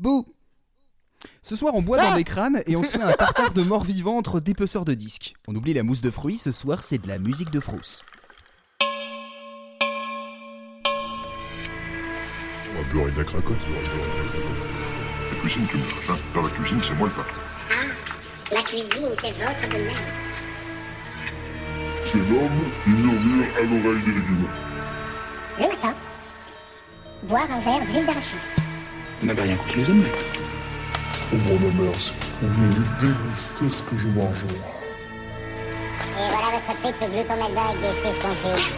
Bouh Ce soir, on boit dans des crânes et on se fait un tartare de mort vivant entre dépeceurs de disques. On oublie la mousse de fruits, ce soir, c'est de la musique de frousse. On va beurrer de la cracotte. La cuisine, tu me hein. Dans la cuisine, c'est moi le patron. Ah, la cuisine, c'est votre domaine. C'est l'homme qui murmure à l'oreille des légumes. Le matin, boire un verre d'huile d'arachide. Vous n'avez rien contre les omelettes. Oh mon mère, c'est déguster ce que je mange. Et voilà votre triple glucomalda avec des Suisses confites.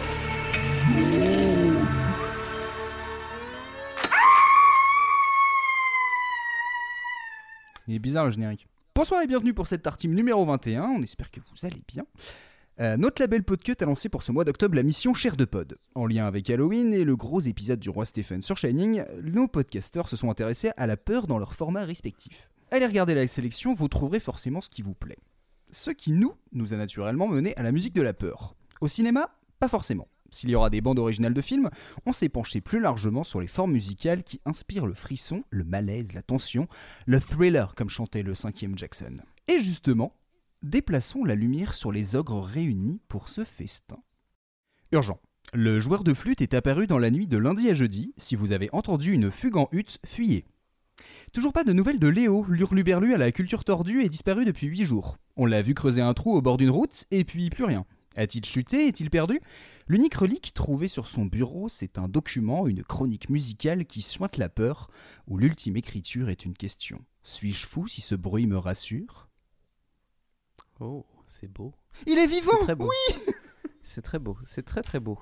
Il est bizarre le générique. Bonsoir et bienvenue pour cette tartine numéro 21, on espère que vous allez bien. Euh, notre label Podcut a lancé pour ce mois d'octobre la mission Cher de Pod. En lien avec Halloween et le gros épisode du roi Stephen sur Shining, nos podcasters se sont intéressés à la peur dans leur format respectif. Allez regarder la sélection, vous trouverez forcément ce qui vous plaît. Ce qui nous, nous a naturellement mené à la musique de la peur. Au cinéma, pas forcément. S'il y aura des bandes originales de films, on s'est penché plus largement sur les formes musicales qui inspirent le frisson, le malaise, la tension, le thriller comme chantait le cinquième Jackson. Et justement, déplaçons la lumière sur les ogres réunis pour ce festin. Urgent. Le joueur de flûte est apparu dans la nuit de lundi à jeudi. Si vous avez entendu une fugue en hutte, fuyez. Toujours pas de nouvelles de Léo, l'hurluberlu à la culture tordue est disparu depuis 8 jours. On l'a vu creuser un trou au bord d'une route, et puis plus rien. A-t-il chuté? Est-il perdu? L'unique relique trouvée sur son bureau, c'est un document, une chronique musicale qui sointe la peur, où l'ultime écriture est une question. Suis-je fou si ce bruit me rassure? Oh, c'est beau. Il est vivant C'est très beau. Oui C'est très beau. C'est très très beau.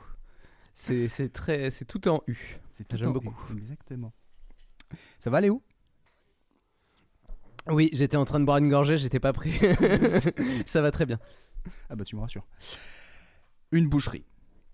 C'est c'est très c'est tout en U. J'aime beaucoup. Exactement. Ça va Léo? Oui, j'étais en train de boire une gorgée, j'étais pas prêt. Ça va très bien. Ah bah tu me rassures. Une boucherie.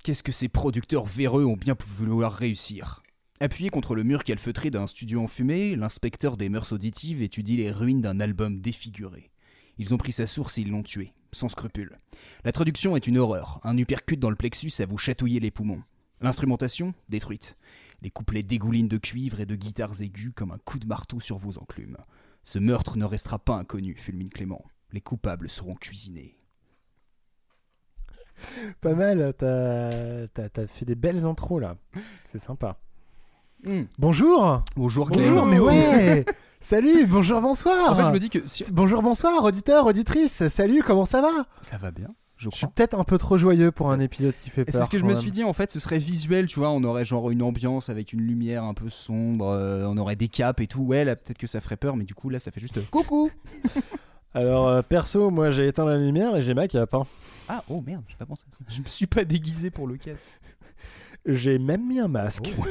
Qu'est-ce que ces producteurs véreux ont bien pu vouloir réussir? Appuyé contre le mur calfeutré d'un studio enfumé, l'inspecteur des mœurs auditives étudie les ruines d'un album défiguré. Ils ont pris sa source et ils l'ont tué, sans scrupule. La traduction est une horreur, un uppercut dans le plexus à vous chatouiller les poumons. L'instrumentation détruite. Les couplets dégoulinent de cuivre et de guitares aiguës comme un coup de marteau sur vos enclumes. Ce meurtre ne restera pas inconnu, fulmine Clément. Les coupables seront cuisinés. Pas mal, t'as t'as- t'as fait des belles intros là. C'est sympa. Bonjour Bonjour Clément. Bonjour, mais ouais Salut, bonjour, bonsoir En fait, je me dis que si... Bonjour, bonsoir, auditeur, auditrice, salut, comment ça va? Ça va bien, je Je suis crois. peut-être un peu trop joyeux pour un épisode qui fait Et peur. c'est ce que je quand me même. suis dit en fait, ce serait visuel, tu vois, on aurait genre une ambiance avec une lumière un peu sombre, euh, on aurait des capes et tout. Ouais, là peut-être que ça ferait peur, mais du coup là ça fait juste euh, coucou. Alors, euh, perso, moi j'ai éteint la lumière et j'ai ma cape. hein. Ah oh merde, j'ai pas pensé à ça. Je me suis pas déguisé pour le casse. J'ai même mis un masque.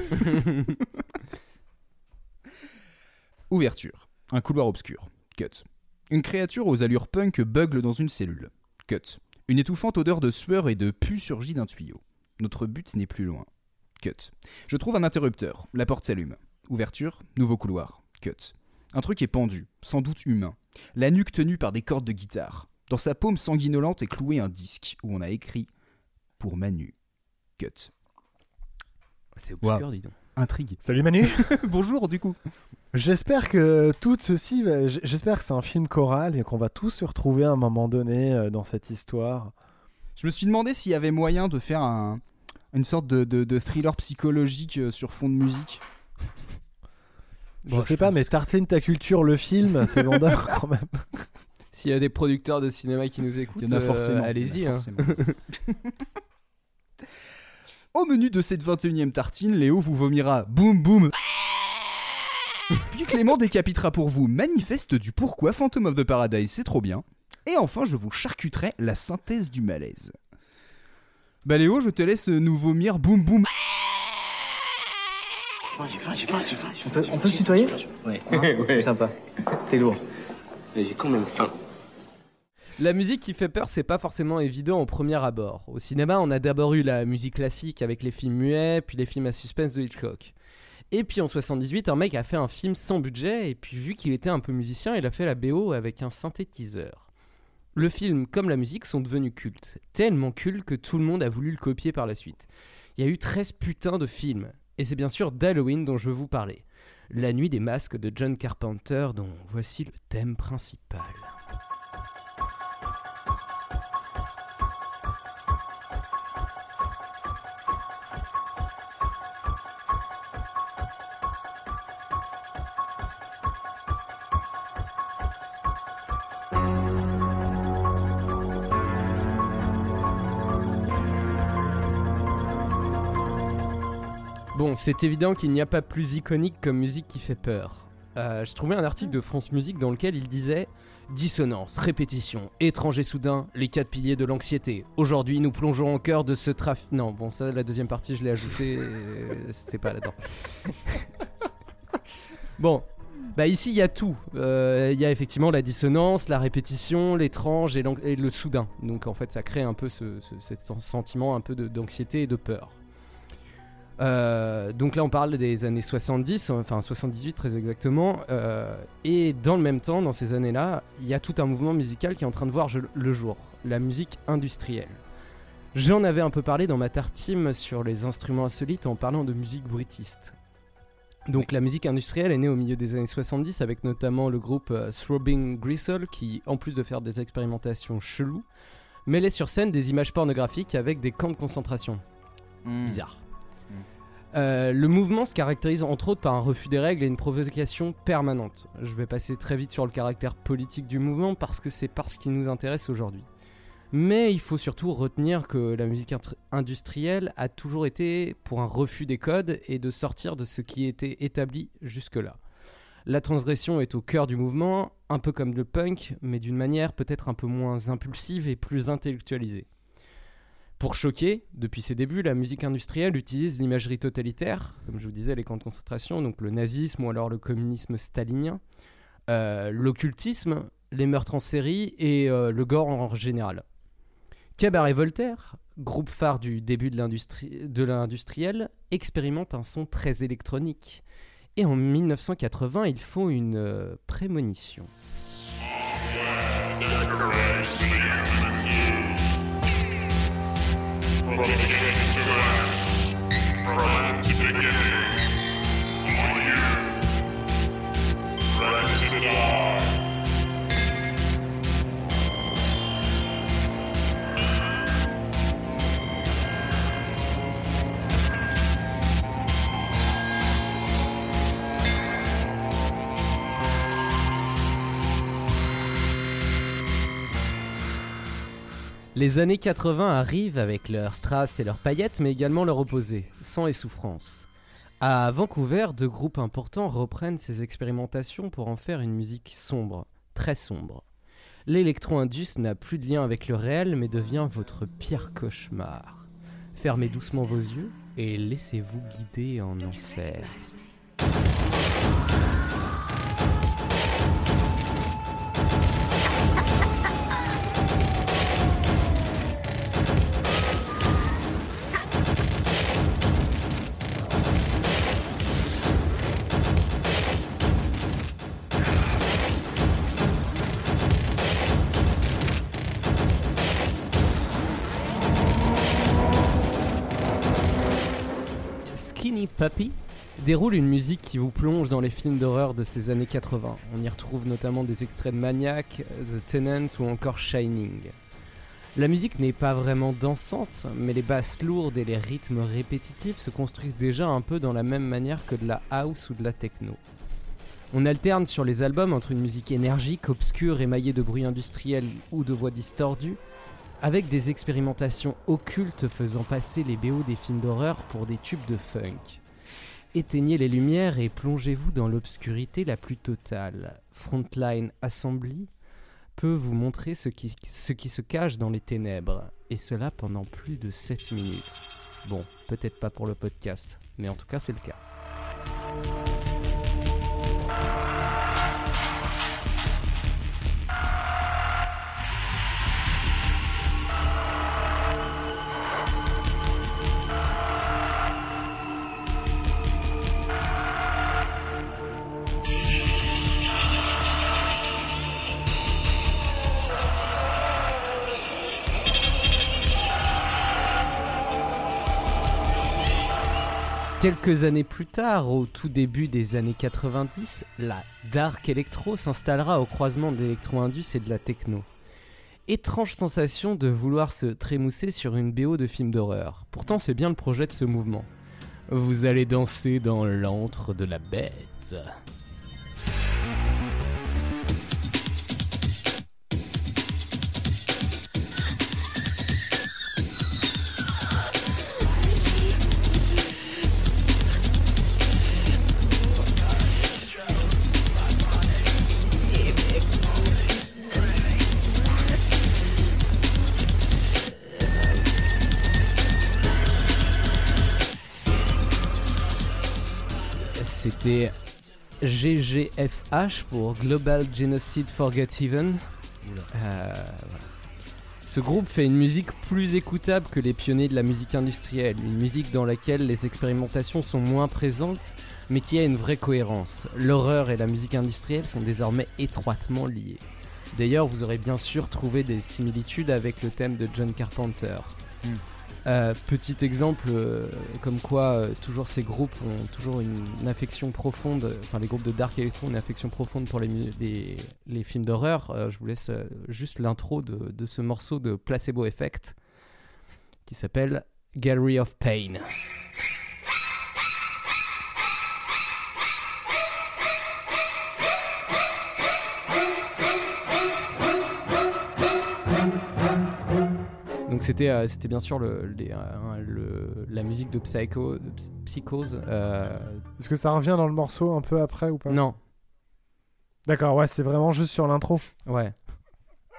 Ouverture. Un couloir obscur. Cut. Une créature aux allures punk bugle dans une cellule. Cut. Une étouffante odeur de sueur et de pu surgit d'un tuyau. Notre but n'est plus loin. Cut. Je trouve un interrupteur. La porte s'allume. Ouverture. Nouveau couloir. Cut. Un truc est pendu, sans doute humain. La nuque tenue par des cordes de guitare. Dans sa paume sanguinolente est cloué un disque où on a écrit Pour Manu. Cut. C'est obscur, Wow. dis donc. Intrigue. Salut Manu Bonjour du coup. J'espère que tout ceci, j'espère que c'est un film choral et qu'on va tous se retrouver à un moment donné euh, dans cette histoire. Je me suis demandé s'il y avait moyen de faire un, une sorte de, de- de thriller psychologique euh, sur fond de musique. Je Bon, sais je pas, pense- mais Tartine ta culture, le film, c'est vendeur quand même. S'il y a des producteurs de cinéma qui nous écoutent, Il y en a euh, forcément. allez-y. il y en a hein. forcément. Au menu de cette 21 e tartine, Léo vous vomira boum boum. Puis Clément décapitera pour vous manifeste du pourquoi Phantom of the Paradise c'est trop bien. Et enfin, je vous charcuterai la synthèse du malaise. Bah Léo, je te laisse nous vomir boum boum. J'ai faim, j'ai faim, j'ai faim. On peut, on peut se tutoyer? Ouais. C'est sympa. T'es lourd. Mais j'ai quand même faim. La musique qui fait peur, c'est pas forcément évident au premier abord. Au cinéma, on a d'abord eu la musique classique avec les films muets, puis les films à suspense de Hitchcock. Et puis en 78, un mec a fait un film sans budget, et puis vu qu'il était un peu musicien, il a fait la BO avec un synthétiseur. Le film comme la musique sont devenus cultes, tellement cultes que tout le monde a voulu le copier par la suite. Il y a eu 13 putains de films, et c'est bien sûr d'Halloween dont je veux vous parler. La nuit des masques de John Carpenter dont voici le thème principal. C'est évident qu'il n'y a pas plus iconique comme musique qui fait peur. Euh, je trouvais un article de France Musique dans lequel il disait Dissonance, répétition, étranger soudain, les quatre piliers de l'anxiété. Aujourd'hui, nous plongeons au cœur de ce trafic. Non, bon, ça, la deuxième partie, je l'ai ajouté. euh, C'était pas là-dedans. bon, bah ici, il y a tout. Euh, Il y a effectivement la dissonance, la répétition, l'étrange et, le soudain. Donc, en fait, ça crée un peu ce, ce- sentiment un peu d'anxiété et de peur. Euh, donc là, on parle des années 70, enfin 78 très exactement. euh, et dans le même temps, dans ces années-là, il y a tout un mouvement musical qui est en train de voir je- le jour, la musique industrielle. J'en avais un peu parlé dans ma tartime sur les instruments insolites en parlant de musique bruitiste. Donc la musique industrielle est née au milieu des années 70 avec notamment le groupe euh, Throbbing Gristle qui, en plus de faire des expérimentations cheloues, mêlait sur scène des images pornographiques avec des camps de concentration. Bizarre. Euh, le mouvement se caractérise entre autres par un refus des règles et une provocation permanente. Je vais passer très vite sur le caractère politique du mouvement parce que c'est parce qui nous intéresse aujourd'hui. Mais il faut surtout retenir que la musique industrielle a toujours été pour un refus des codes et de sortir de ce qui était établi jusque-là. La transgression est au cœur du mouvement, un peu comme le punk, mais d'une manière peut-être un peu moins impulsive et plus intellectualisée. Pour choquer, depuis ses débuts, la musique industrielle utilise l'imagerie totalitaire, comme je vous disais, les camps de concentration, donc le nazisme ou alors le communisme stalinien, euh, l'occultisme, les meurtres en série et euh, le gore en général. Cabaret Voltaire, groupe phare du début de l'industrie- de l'industriel, expérimente un son très électronique. Et en 1980, ils font une euh, prémonition. From beginning to end. From end to beginning. On you. Ready to die. Les années 80 arrivent avec leurs strass et leurs paillettes, mais également leur opposé, sang et souffrance. À Vancouver, deux groupes importants reprennent ces expérimentations pour en faire une musique sombre, très sombre. L'électro-indus n'a plus de lien avec le réel, mais devient votre pire cauchemar. Fermez doucement vos yeux et laissez-vous guider en enfer. Puppy déroule une musique qui vous plonge dans les films d'horreur de ces années 80. On y retrouve notamment des extraits de Maniac, The Tenant ou encore Shining. La musique n'est pas vraiment dansante, mais les basses lourdes et les rythmes répétitifs se construisent déjà un peu dans la même manière que de la house ou de la techno. On alterne sur les albums entre une musique énergique, obscure, émaillée de bruits industriels ou de voix distordues, avec des expérimentations occultes faisant passer les BO des films d'horreur pour des tubes de funk. Éteignez les lumières et plongez-vous dans l'obscurité la plus totale. Frontline Assembly peut vous montrer ce qui, se cache dans les ténèbres, et cela pendant plus de 7 minutes. Bon, peut-être pas pour le podcast, mais en tout cas c'est le cas. Quelques années plus tard, au tout début des années 90, la dark electro s'installera au croisement de l'électro-indus et de la techno. Étrange sensation de vouloir se trémousser sur une BO de film d'horreur. Pourtant, c'est bien le projet de ce mouvement. Vous allez danser dans l'antre de la bête. C'était GGFH pour Global Genocide Forgotten. Euh. Ce groupe fait une musique plus écoutable que les pionniers de la musique industrielle, une musique dans laquelle les expérimentations sont moins présentes, mais qui a une vraie cohérence. L'horreur et la musique industrielle sont désormais étroitement liées. D'ailleurs, vous aurez bien sûr trouvé des similitudes avec le thème de John Carpenter. Hmm. Euh, petit exemple, euh, comme quoi euh, toujours ces groupes ont toujours une, affection profonde, enfin les groupes de Dark Electro ont une affection profonde pour les, films d'horreur. Je vous laisse juste l'intro de ce morceau de Placebo Effect qui s'appelle Gallery of Pain. C'était euh, c'était bien sûr le, les, euh, le- la musique de Psycho, de Ps- Psychose. euh, Est-ce que ça revient dans le morceau un peu après ou pas? Non, D'accord, ouais, c'est vraiment juste sur l'intro. ouais.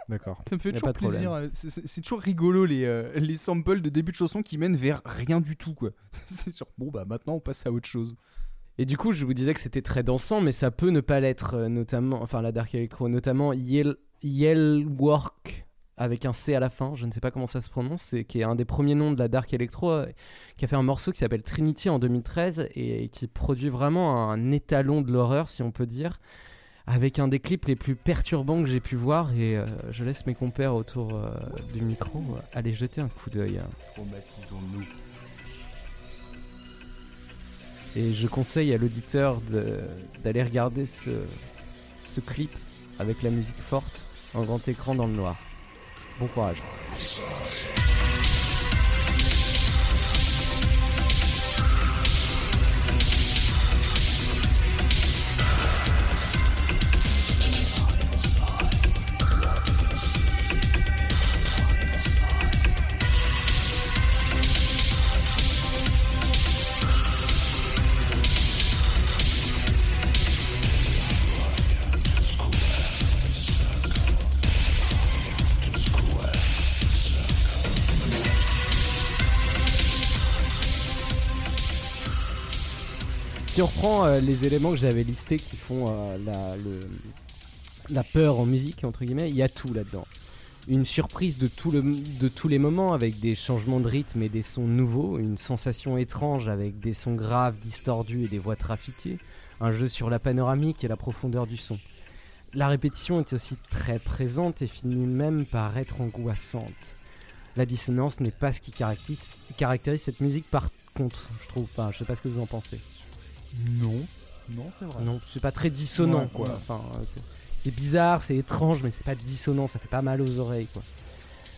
D'accord. Ça me fait Y a toujours de plaisir. c'est- C'est c'est toujours rigolo les, euh, les samples de début de chanson qui mènent vers rien du tout quoi. C'est sûr. Bon bah maintenant on passe à autre chose. Et du coup, je vous disais que c'était très dansant, mais ça peut ne pas l'être, euh, notamment, enfin la dark electro, notamment Yell, Yellwork avec un C à la fin, je ne sais pas comment ça se prononce, qui est un des premiers noms de la dark electro, euh, qui a fait un morceau qui s'appelle Trinity en 2013 et qui produit vraiment un étalon de l'horreur, si on peut dire, avec un des clips les plus perturbants que j'ai pu voir. Et euh, je laisse mes compères autour euh, du micro aller jeter un coup d'œil. Traumatisons-nous. Et je conseille à l'auditeur d'aller regarder ce, ce clip avec la musique forte en grand écran dans le noir. Bon courage. Reprend euh, les éléments que j'avais listés qui font euh, la, peur en musique, entre guillemets, il y a tout là-dedans. Une surprise de tous les moments avec des changements de rythme et des sons nouveaux, une sensation étrange avec des sons graves, distordus et des voix trafiquées, un jeu sur la panoramique et la profondeur du son. La répétition est aussi très présente et finit même par être angoissante. La dissonance n'est pas ce qui caractérise, caractérise cette musique par contre, je trouve pas. Je sais pas ce que vous en pensez. Non. Non c'est vrai. Non, c'est pas très dissonant Ouais, quoi. ouais. Enfin, c'est- c'est bizarre, c'est étrange, mais c'est pas dissonant, ça fait pas mal aux oreilles quoi.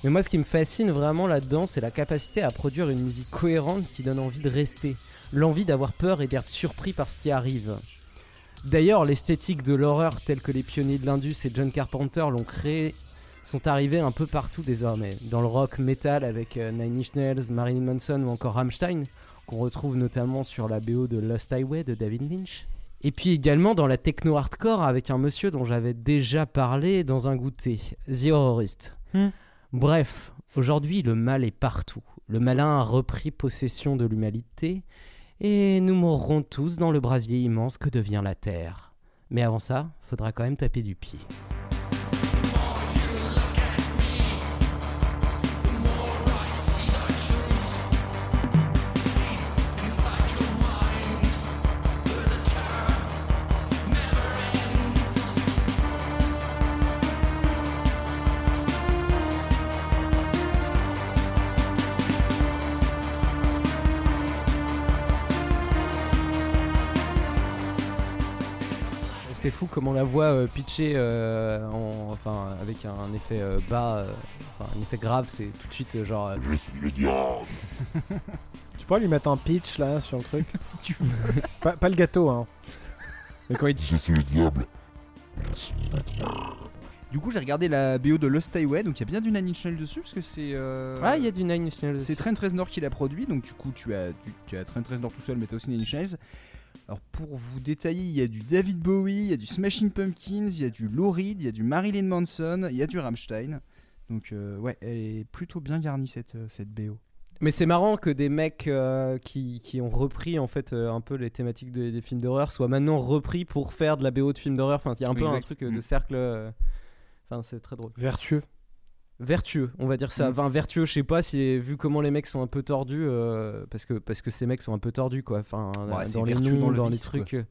Mais moi, ce qui me fascine vraiment là-dedans, c'est la capacité à produire une musique cohérente qui donne envie de rester, l'envie d'avoir peur et d'être surpris par ce qui arrive. D'ailleurs, l'esthétique de l'horreur telle que les pionniers de l'Indus et John Carpenter l'ont créée sont arrivés un peu partout désormais. Dans le rock metal avec euh, Nine Inch Nails, Marilyn Manson ou encore Rammstein, qu'on retrouve notamment sur la BO de Lost Highway de David Lynch. Et puis également dans la techno hardcore avec un monsieur dont j'avais déjà parlé dans un goûter, The Horrorist. Hmm. Bref, aujourd'hui le mal est partout. Le malin a repris possession de l'humanité et nous mourrons tous dans le brasier immense que devient la Terre. Mais avant ça, faudra quand même taper du pied. C'est fou comment la voix euh, pitchée, euh, en, enfin avec un, effet euh, bas, euh, enfin un effet grave, c'est tout de suite euh, genre. euh, Je suis le diable. Tu pourrais lui mettre un pitch là sur le truc? Si tu veux. pas, pas le gâteau, hein. Mais quand il dit Je suis le diable. Du coup, j'ai regardé la BO de Lost Highway, donc il y a bien du Nine Inch Nails dessus, parce que c'est. euh, Ah, il y a du Nine Inch Nails. C'est. Trent Reznor qui l'a produit, donc du coup, tu as, tu, tu as Trent Reznor tout seul, mais tu as aussi Nine Inch Nails. Alors, pour vous détailler, il y a du David Bowie, il y a du Smashing Pumpkins, il y a du Lou Reed, il y a du Marilyn Manson, il y a du Rammstein. Donc, euh, ouais, elle est plutôt bien garnie cette, euh, cette BO. Mais c'est marrant que des mecs euh, qui, qui ont repris en fait euh, un peu les thématiques de- des films d'horreur soient maintenant repris pour faire de la BO de films d'horreur. Enfin, il y a un peu un truc euh, de Mm. cercle. euh, Enfin, c'est très drôle. vertueux. Vertueux, on va dire ça. Mm. Enfin, vertueux, je sais pas si vu comment les mecs sont un peu tordus, euh, parce que parce que ces mecs sont un peu tordus quoi. Enfin, Ouais, c'est dans les noms, dans le dans les vice, trucs. euh,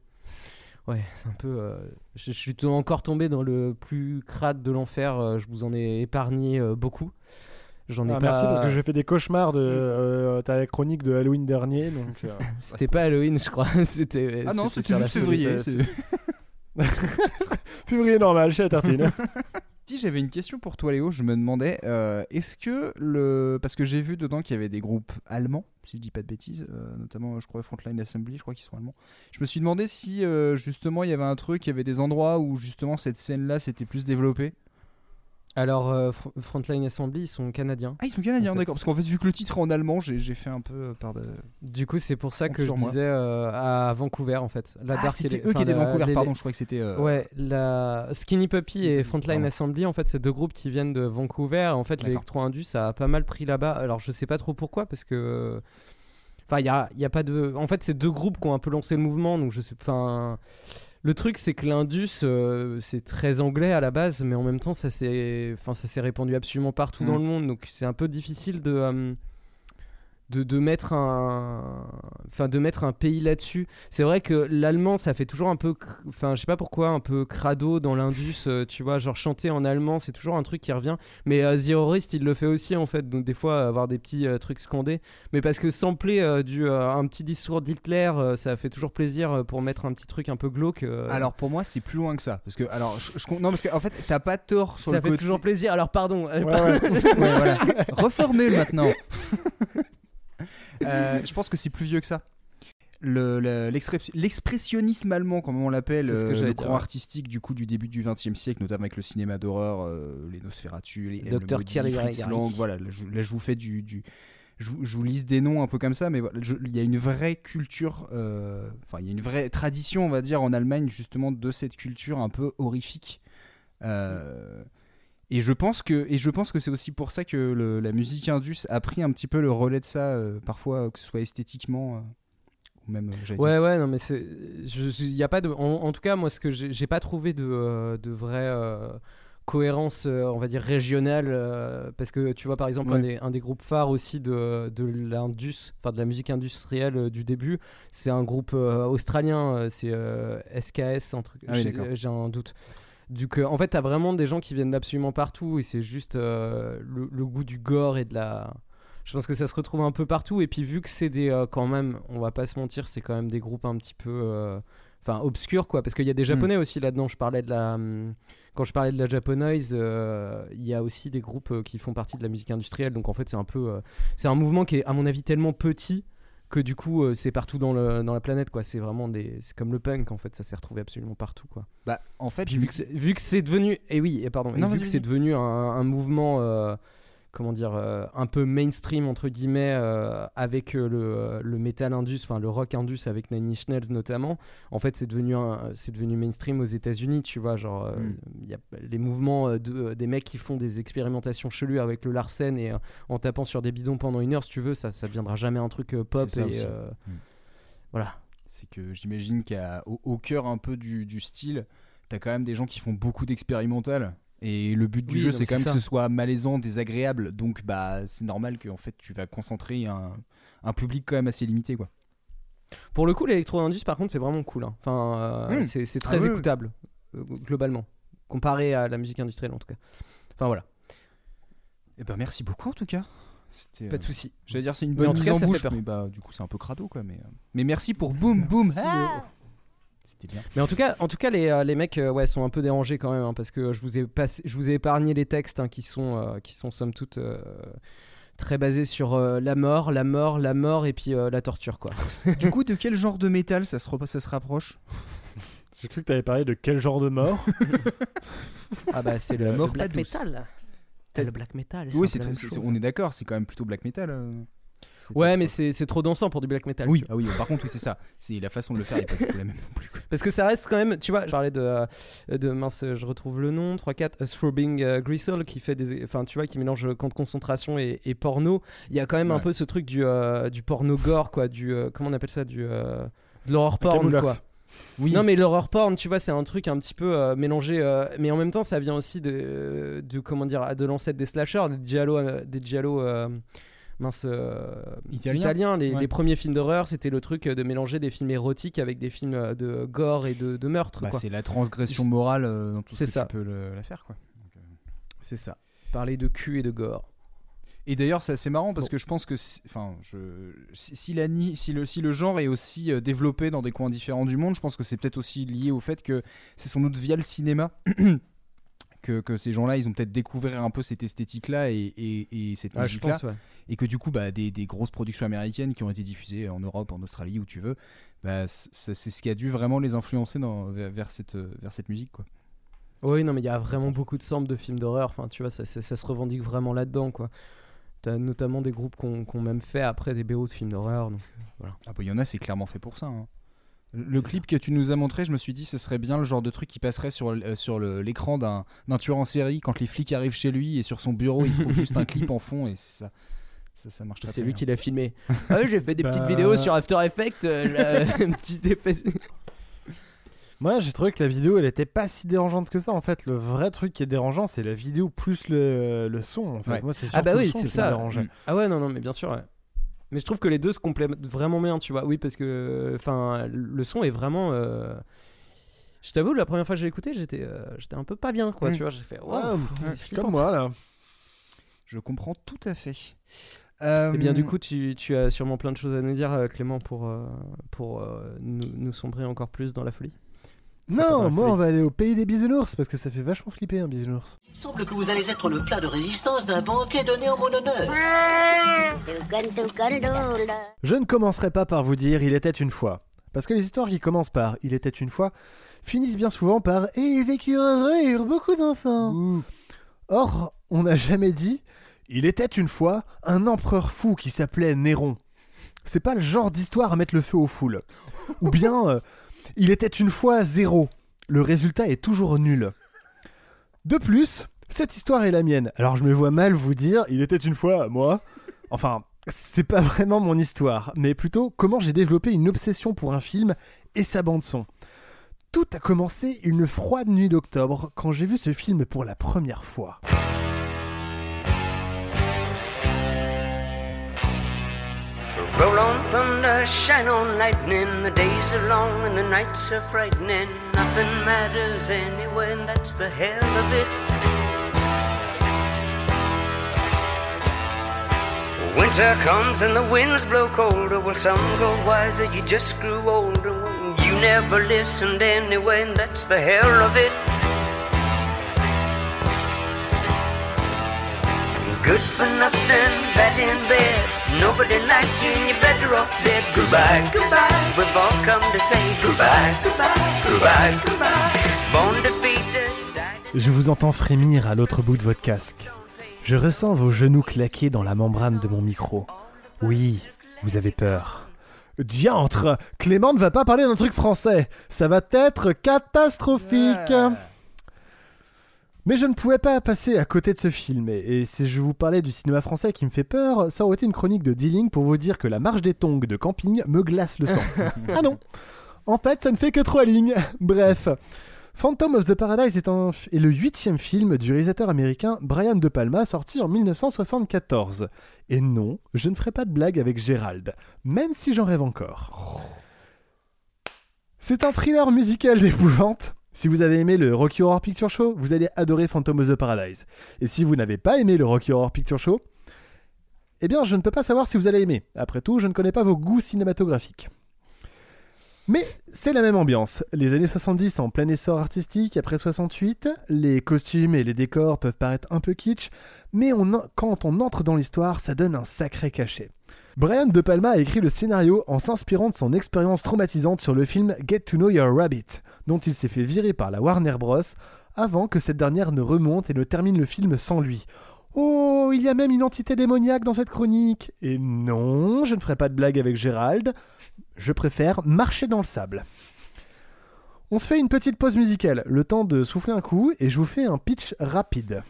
Ouais, c'est un peu. euh, je, je suis encore tombé dans le plus crade de l'enfer. euh, je vous en ai épargné euh, beaucoup. J'en ai Ah, pas. Merci parce que j'ai fait des cauchemars de euh, ta chronique de Halloween dernier. Donc, euh, C'était pas Halloween, je crois. c'était. Ah non, c'était juste février. février normal chez la tartine. J'avais une question pour toi Léo, je me demandais, euh, est-ce que le... Parce que j'ai vu dedans qu'il y avait des groupes allemands, si je dis pas de bêtises, euh, notamment je crois Frontline Assembly, je crois qu'ils sont allemands. Je me suis demandé si euh, justement il y avait un truc, il y avait des endroits où justement cette scène-là s'était plus développée. Alors, euh, Fr- Frontline Assembly, ils sont canadiens. Ah ils sont canadiens, En fait. d'accord. Parce qu'en fait vu que le titre est en allemand, j'ai j'ai fait un peu euh, par de... Du coup, c'est pour ça Compte que je sur moi. disais euh, à Vancouver, en fait. La ah Dark c'était les- eux qui enfin, étaient la- Vancouver, les- pardon, je crois que c'était... euh, Ouais, la Skinny Puppy et Frontline Pardon. Assembly, en fait, c'est deux groupes qui viennent de Vancouver. En fait, D'accord. l'électro-indus, ça a pas mal pris là-bas. Alors, je sais pas trop pourquoi, parce que. Enfin, il y a, il y a pas de. En fait, c'est deux groupes qui ont un peu lancé le mouvement, donc je sais. Enfin. Le truc, c'est que l'Indus, euh, c'est très anglais à la base, mais en même temps, ça s'est, enfin, ça s'est répandu absolument partout Mm. dans le monde, donc c'est un peu difficile de, euh, de, de mettre un, enfin, de mettre un pays là-dessus. C'est vrai que l'allemand, ça fait toujours un peu, enfin, je sais pas pourquoi, un peu crado dans l'Indus, euh, tu vois, genre chanter en allemand, c'est toujours un truc qui revient. Mais euh, il le fait aussi en fait, donc des fois avoir des petits euh, trucs scandés. Mais parce que sampler euh, du, un petit discours d'Hitler, ça fait toujours plaisir pour mettre un petit truc un peu glauque. Alors pour moi c'est plus loin que ça. Parce que, alors, je, je non parce qu'en fait t'as pas tort sur ça le fait côté... toujours plaisir. Alors pardon. Ouais, ouais. Ouais, voilà. Reformule maintenant. Euh, je pense que c'est plus vieux que ça. Le- le- l'expré- L'expressionnisme allemand, comme on l'appelle, C'est ce que euh, le courant artistique du coup du début du XXe siècle, notamment avec le cinéma d'horreur, euh, les Nosferatu, les Thierry Fritz. Lang, voilà. Là je, là, je vous fais du, du- je, vous- je vous lise des noms un peu comme ça, mais il y a une vraie culture, euh, enfin il y a une vraie tradition, on va dire, en Allemagne justement de cette culture un peu horrifique. Euh, et je pense que et je pense que c'est aussi pour ça que le- la musique indus a pris un petit peu le relais de ça, euh, parfois euh, que ce soit esthétiquement euh, ou même. Ouais, ouais, non, mais c'est. je- je- y a pas de. En, en tout cas, moi, ce que j'ai pas trouvé de, euh, de vraie cohérence, on va dire, régionale. parce que tu vois, par exemple, un, des, un des groupes phares aussi de, de l'Indus, enfin de la musique industrielle du début, c'est un groupe australien, c'est SKS, un truc. Ah oui. J'ai un doute. Du coup, en fait, t'as vraiment des gens qui viennent d'absolument partout et c'est juste euh, le, le goût du gore et de la. Je pense que ça se retrouve un peu partout. Et puis, vu que c'est des. euh, quand même, on va pas se mentir, c'est quand même des groupes un petit peu. euh, Enfin, obscurs, quoi. Parce qu'il y a des japonais aussi là-dedans. Je parlais de la. hum, Quand je parlais de la japonaise, euh, il y a aussi des groupes euh, qui font partie de la musique industrielle. Donc, en fait, c'est un peu. euh, c'est un mouvement qui est, à mon avis, tellement petit que du coup, euh, c'est partout dans, le, dans la planète, quoi. C'est vraiment des. C'est comme le punk, en fait. Ça s'est retrouvé absolument partout, quoi. Bah, en fait, Puis vu que c'est- vu que c'est devenu et oui et pardon et Non, vu vas-y, que c'est devenu un, un mouvement euh, comment dire euh, un peu mainstream entre guillemets euh, avec euh, le, le metal indus enfin le rock indus avec Nine Inch Nails notamment en fait c'est devenu c'est devenu mainstream aux États-Unis tu vois genre euh, Mm. il y a les mouvements de, des mecs qui font des expérimentations chelues avec le Larsen et en tapant sur des bidons pendant une heure si tu veux ça ça deviendra jamais un truc pop et Mm. voilà c'est que j'imagine qu'au au cœur un peu du, du style, t'as quand même des gens qui font beaucoup d'expérimental. Et le but du Oui, jeu, c'est mais quand même c'est que ça. ce soit malaisant, désagréable. Donc, bah, c'est normal qu'en fait, tu vas concentrer un, un public quand même assez limité, quoi. Pour le coup, l'électro-indus, par contre, c'est vraiment cool. hein. Enfin, euh, Mm. c'est très Ah oui, oui. écoutable, euh, globalement, comparé à la musique industrielle, en tout cas. Enfin, voilà, Et ben, merci beaucoup en tout cas. C'était, pas euh, de soucis. J'allais dire c'est une Mais bonne en tout cas, en ça bouche, mais bah du coup c'est un peu crado quoi. Mais, euh, mais merci pour boum boum. Ah C'était bien. Mais en tout cas, en tout cas les, euh, les mecs euh, ouais, sont un peu dérangés quand même, hein, parce que je vous ai, passé- je vous ai épargné les textes hein, qui, sont, euh, qui sont somme toute euh, très basés sur euh, la mort, la mort, la mort et puis euh, la torture. quoi. du coup, de quel genre de métal ça se, re- ça se rapproche? J'ai cru que tu avais parlé de quel genre de mort? Ah bah c'est le, le mort black metal. C'est le black metal. Oui, chose. on est d'accord, c'est quand même plutôt black metal. euh. Ouais, mais c'est trop dansant pour du black metal. Oui, ah oui, par contre, oui, c'est ça. C'est la façon de le faire, est pas du tout la même non plus. Parce que ça reste quand même, tu vois, je parlais de, euh, de mince, je retrouve le nom, 3-4, euh, Throbbing euh, Gristle, qui fait des, enfin, tu vois, qui mélange camp de concentration et, et porno. Il y a quand même un peu ce truc du, euh, du porno gore, quoi, du, euh, comment on appelle ça, du, de l'horreur porn, quoi. Oui, Non mais l'horreur porn, tu vois, c'est un truc un petit peu euh, mélangé, euh, mais en même temps, ça vient aussi de, de comment dire, de l'ancêtre des slashers, des giallo, euh, des giallo, mince, euh, Italien. Les, Ouais. les premiers films d'horreur, c'était le truc de mélanger des films érotiques avec des films euh, de gore et de, de meurtre. Bah, c'est la transgression morale euh, dans tout ce que ça. tu peux le- la faire. Quoi. C'est ça. Parler de cul et de gore. Et d'ailleurs, c'est assez marrant parce Bon. que je pense que si, enfin, je, si, si la ni- si, le, si le genre est aussi euh, développé dans des coins différents du monde, je pense que c'est peut-être aussi lié au fait que c'est sans doute via le cinéma que, que ces gens-là, ils ont peut-être découvert un peu cette esthétique-là et, et, et cette Ah, musique-là. ouais. Et que du coup, bah, des, des grosses productions américaines qui ont été diffusées en Europe, en Australie, où tu veux, bah, c'est ce qui a dû vraiment les influencer dans, vers, vers cette, euh, vers cette musique. Quoi. Oui, non, mais il y a vraiment beaucoup de samples de films d'horreur. Enfin, tu vois, ça, ça- ça se revendique vraiment là-dedans, quoi. T'as notamment des groupes ont même fait après des BO de films d'horreur. Donc... Ah bah, il y en a, c'est clairement fait pour ça. hein. Le clip que tu nous as montré, je me suis dit, ce serait bien le genre de truc qui passerait sur, euh, sur le- l'écran d'un, d'un tueur en série quand les flics arrivent chez lui et sur son bureau, il trouve juste un clip en fond et c'est ça. Ça, ça marche très, C'est lui bien. qui l'a filmé. Ah j'ai fait des petites vidéos sur After Effects. euh, là, un petit effet. Moi, j'ai trouvé que la vidéo, elle était pas si dérangeante que ça. En fait, le vrai truc qui est dérangeant, c'est la vidéo plus le, le son. En fait. Ouais. Moi, c'est Ah bah oui, le son c'est qui ça. Ah ouais, non, non, mais bien sûr, ouais. Mais je trouve que les deux se complètent vraiment bien, tu vois. Oui, parce que enfin, le son est vraiment. euh, Je t'avoue, la première fois que j'ai écouté, j'étais euh, j'étais un peu pas bien, quoi. Mm. Tu vois, j'ai fait. Wow, ouais, comme moi, là. Je comprends tout à fait. Euh, Eh bien, du coup, tu, tu as sûrement plein de choses à nous dire, euh, Clément, pour, pour nous, nous sombrer encore plus dans la folie. Non, moi, on va aller au pays des bisounours parce que ça fait vachement flipper un bisounours. Il semble que vous allez être le plat de résistance d'un banquet donné en mon honneur. Je ne commencerai pas par vous dire il était une fois. Parce que les histoires qui commencent par il était une fois finissent bien souvent par et il vécut heureux et eurent beaucoup d'enfants. Or, on n'a jamais dit il était une fois un empereur fou qui s'appelait Néron. C'est pas le genre d'histoire à mettre le feu aux foules. Ou bien euh, il était une fois zéro. Le résultat est toujours nul. De plus, cette histoire est la mienne. Alors je me vois mal vous dire il était une fois moi. Enfin, c'est pas vraiment mon histoire, mais plutôt comment j'ai développé une obsession pour un film et sa bande-son. Tout a commencé une froide nuit d'octobre quand j'ai vu ce film pour la première fois. Roll on thunder, shine on lightning. The days are long and the nights are frightening. Nothing matters anyway, and that's the hell of it. Winter comes and the winds blow colder. Well, some grow wiser, you just grew older. You never listened anyway, and that's the hell of it. Good for nothing, bad in bed. Nobody likes you, and you're better off dead. Goodbye, goodbye. We've all come to say goodbye, goodbye, goodbye, goodbye. Born defeated, died. Je vous entends frémir à l'autre bout de votre casque. Je ressens vos genoux claquer dans la membrane de mon micro. Oui, vous avez peur. Diantre Clément ne va pas parler d'un truc français. Ça va être catastrophique. Mais je ne pouvais pas passer à côté de ce film, et, et si je vous parlais du cinéma français qui me fait peur, ça aurait été une chronique de Dealing pour vous dire que la marche des tongs de camping me glace le sang. ah non En fait, ça ne fait que trois lignes. Bref. Phantom of the Paradise est, un- est le huitième film du réalisateur américain Brian De Palma sorti en 1974. Et non, je ne ferai pas de blague avec Gérald, même si j'en rêve encore. C'est un thriller musical d'épouvante. Si vous avez aimé le Rocky Horror Picture Show, vous allez adorer Phantom of the Paradise. Et si vous n'avez pas aimé le Rocky Horror Picture Show, eh bien je ne peux pas savoir si vous allez aimer. Après tout, je ne connais pas vos goûts cinématographiques. Mais c'est la même ambiance. Les années 70 en plein essor artistique, après 68, les costumes et les décors peuvent paraître un peu kitsch, mais quand on entre dans l'histoire, ça donne un sacré cachet. Brian De Palma a écrit le scénario en s'inspirant de son expérience traumatisante sur le film Get to Know Your Rabbit, dont il s'est fait virer par la Warner Bros. avant que cette dernière ne remonte et ne termine le film sans lui. Oh, il y a même une entité démoniaque dans cette chronique. Et non, je ne ferai pas de blague avec Gérald. Je préfère marcher dans le sable. On se fait une petite pause musicale, le temps de souffler un coup, et je vous fais un pitch rapide.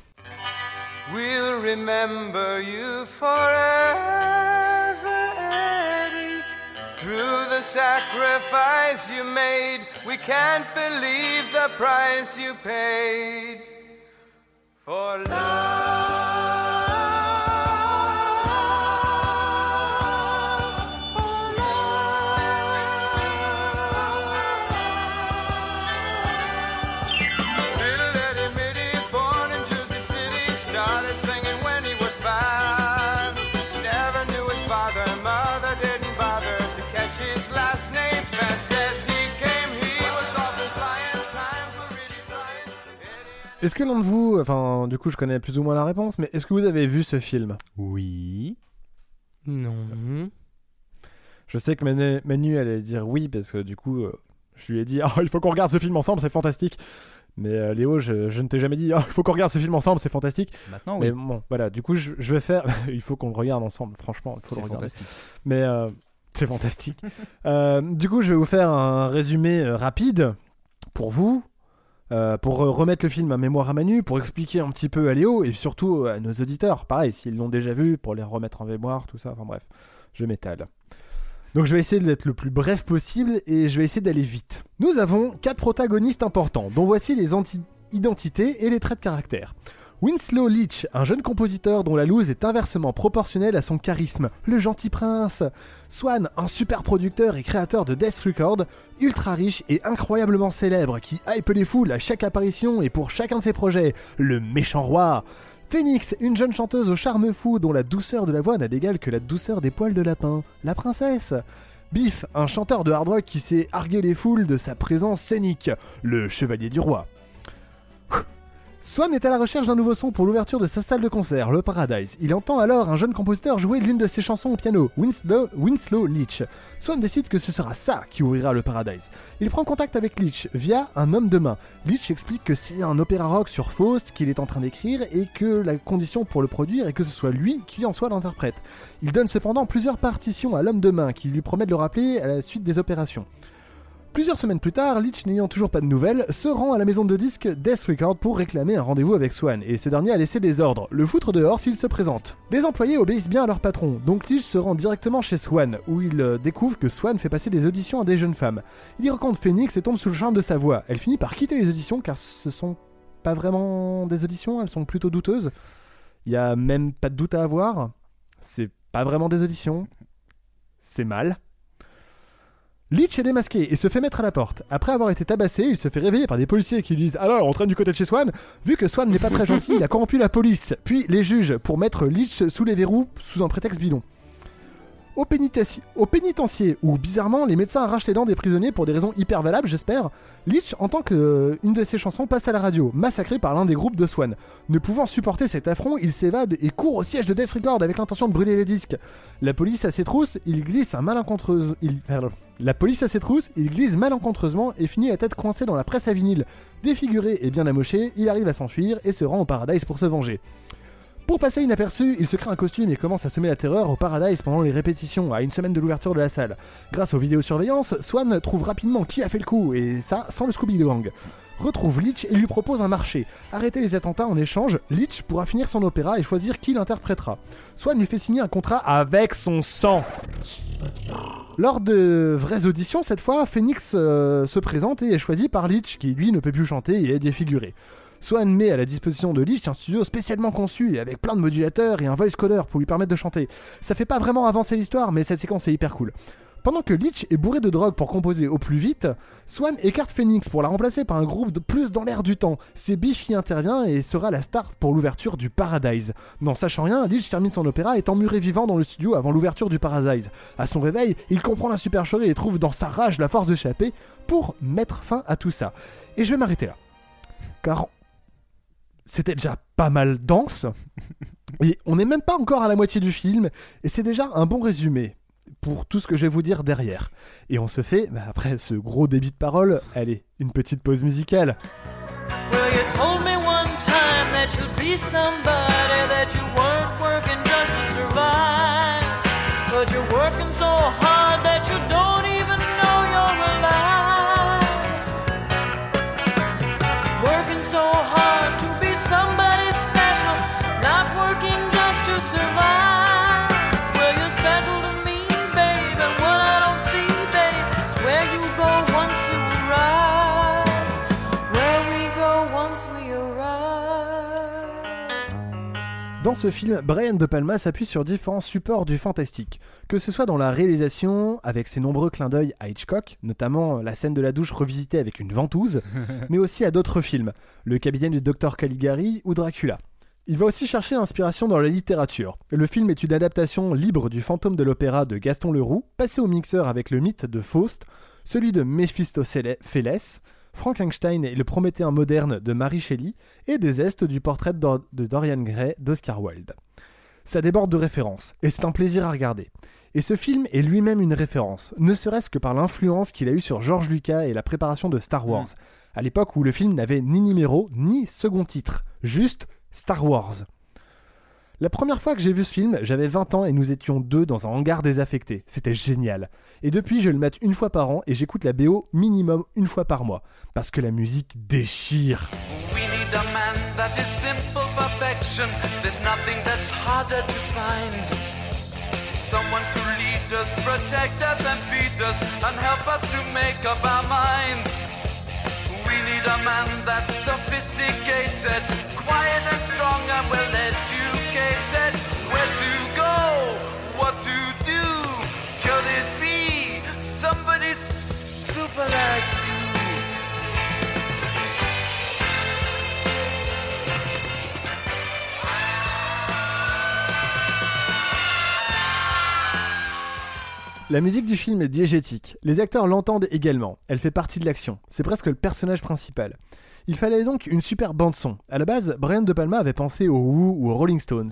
Through the sacrifice you made, we can't believe the price you paid. For Little Est-ce que l'un de vous, enfin, du coup, je connais plus ou moins la réponse, mais est-ce que vous avez vu ce film? Oui. Non. Je sais que Manu, Manu allait dire oui, parce que du coup, euh, je lui ai dit, Ah, il faut qu'on regarde ce film ensemble, c'est fantastique. Mais euh, Léo, je, je ne t'ai jamais dit, Ah, il faut qu'on regarde ce film ensemble, c'est fantastique. Maintenant, oui. Mais bon, voilà, du coup, je, je vais faire. il faut qu'on le regarde ensemble, franchement, il faut C'est le regarder. fantastique. Mais euh, c'est fantastique. Euh, du coup, je vais vous faire un résumé rapide pour vous, euh, pour euh, remettre le film à mémoire à Manu, pour expliquer un petit peu à Léo et surtout à nos auditeurs. Pareil, s'ils l'ont déjà vu, pour les remettre en mémoire, tout ça. Enfin bref, je m'étale. Donc je vais essayer d'être le plus bref possible et je vais essayer d'aller vite. Nous avons quatre protagonistes importants, dont voici les identités et les traits de caractère. Winslow Leach, un jeune compositeur dont la loose est inversement proportionnelle à son charisme, le gentil prince. Swan, un super producteur et créateur de Death Record, ultra riche et incroyablement célèbre, qui hype les foules à chaque apparition et pour chacun de ses projets, le méchant roi. Phoenix, une jeune chanteuse au charme fou dont la douceur de la voix n'a d'égal que la douceur des poils de lapin, la princesse. Biff, un chanteur de hard rock qui sait arguer les foules de sa présence scénique, le chevalier du roi. Swan est à la recherche d'un nouveau son pour l'ouverture de sa salle de concert, le Paradise. Il entend alors un jeune compositeur jouer l'une de ses chansons au piano, Winslow, Winslow Leach. Swan décide que ce sera ça qui ouvrira le Paradise. Il prend contact avec Leach via un homme de main. Leach explique que c'est un opéra rock sur Faust qu'il est en train d'écrire et que la condition pour le produire est que ce soit lui qui en soit l'interprète. Il donne cependant plusieurs partitions à l'homme de main qui lui promet de le rappeler à la suite des opérations. Plusieurs semaines plus tard, Leach, n'ayant toujours pas de nouvelles, se rend à la maison de disques Death Record pour réclamer un rendez-vous avec Swan, et ce dernier a laissé des ordres, le foutre dehors s'il se présente. Les employés obéissent bien à leur patron, donc Leach se rend directement chez Swan, où il euh, découvre que Swan fait passer des auditions à des jeunes femmes. Il y rencontre Phoenix et tombe sous le charme de sa voix. Elle finit par quitter les auditions car ce sont pas vraiment des auditions, elles sont plutôt douteuses. Il y a même pas de doute à avoir. C'est pas vraiment des auditions. C'est mal. Leach est démasqué et se fait mettre à la porte. Après avoir été tabassé, il se fait réveiller par des policiers qui lui disent Alors, on traîne du côté de chez Swan Vu que Swan n'est pas très gentil, il a corrompu la police, puis les juges pour mettre Leach sous les verrous sous un prétexte bidon. Au, pénitenci- au pénitencier, où bizarrement les médecins arrachent les dents des prisonniers pour des raisons hyper valables, j'espère, Leach entend que euh, une de ses chansons passe à la radio, massacrée par l'un des groupes de Swan. Ne pouvant supporter cet affront, il s'évade et court au siège de Death Record avec l'intention de brûler les disques. La police à ses trousses, il glisse un. La police à ses trousses, il glisse malencontreusement et finit la tête coincée dans la presse à vinyle. Défiguré et bien amoché, il arrive à s'enfuir et se rend au Paradise pour se venger. Pour passer inaperçu, il se crée un costume et commence à semer la terreur au Paradise pendant les répétitions, à une semaine de l'ouverture de la salle. Grâce aux vidéosurveillances, Swan trouve rapidement qui a fait le coup, et ça sans le Scooby Gang. Retrouve Leach et lui propose un marché. Arrêter les attentats en échange, Leach pourra finir son opéra et choisir qui l'interprétera. Swan lui fait signer un contrat avec son sang. Lors de vraies auditions, cette fois, Phoenix euh, se présente et est choisi par Leach, qui lui ne peut plus chanter et est défiguré. Swan met à la disposition de Leach un studio spécialement conçu avec plein de modulateurs et un voice coder pour lui permettre de chanter. Ça fait pas vraiment avancer l'histoire, mais cette séquence est hyper cool. Pendant que Leach est bourré de drogue pour composer au plus vite, Swan écarte Phoenix pour la remplacer par un groupe plus dans l'air du temps. C'est Biff qui intervient et sera la star pour l'ouverture du Paradise. N'en sachant rien, Leach termine son opéra étant muré vivant dans le studio avant l'ouverture du Paradise. À son réveil, il comprend la supercherie et trouve dans sa rage la force d'échapper pour mettre fin à tout ça. Et je vais m'arrêter là. Car c'était déjà pas mal dense. Et on n'est même pas encore à la moitié du film, et c'est déjà un bon résumé pour tout ce que je vais vous dire derrière. Et on se fait, bah, après ce gros débit de parole, allez, une petite pause musicale. Well, you told me one time that you'd be somebody, that you weren't Dans ce film, Brian De Palma s'appuie sur différents supports du fantastique, que ce soit dans la réalisation, avec ses nombreux clins d'œil à Hitchcock, notamment la scène de la douche revisitée avec une ventouse, mais aussi à d'autres films, Le capitaine du docteur Caligari ou Dracula. Il va aussi chercher l'inspiration dans la littérature. Le film est une adaptation libre du fantôme de l'opéra de Gaston Leroux, passé au mixeur avec le mythe de Faust, celui de Méphistophélès, Frankenstein et le Prométhéen moderne de Mary Shelley, et des estes du portrait d'Or- de Dorian Gray d'Oscar Wilde. Ça déborde de références, et c'est un plaisir à regarder. Et ce film est lui-même une référence, ne serait-ce que par l'influence qu'il a eue sur George Lucas et la préparation de Star Wars, à l'époque où le film n'avait ni numéro ni second titre, juste Star Wars. La première fois que j'ai vu ce film, j'avais 20 ans et nous étions deux dans un hangar désaffecté. C'était génial. Et depuis, je le mate une fois par an et j'écoute la BO minimum une fois par mois. Parce que la musique déchire. We need a man that is simple perfection. There's nothing that's harder to find. Someone to lead us, protect us, and feed us, and help us to make up our minds. We need a man that's sophisticated, quiet and strong, and well educated. Where to go, what to do? Could it be somebody super like you? La musique du film est diégétique. Les acteurs l'entendent également. Elle fait partie de l'action. C'est presque le personnage principal. Il fallait donc une super bande-son. À la base, Brian De Palma avait pensé aux Who ou aux Rolling Stones.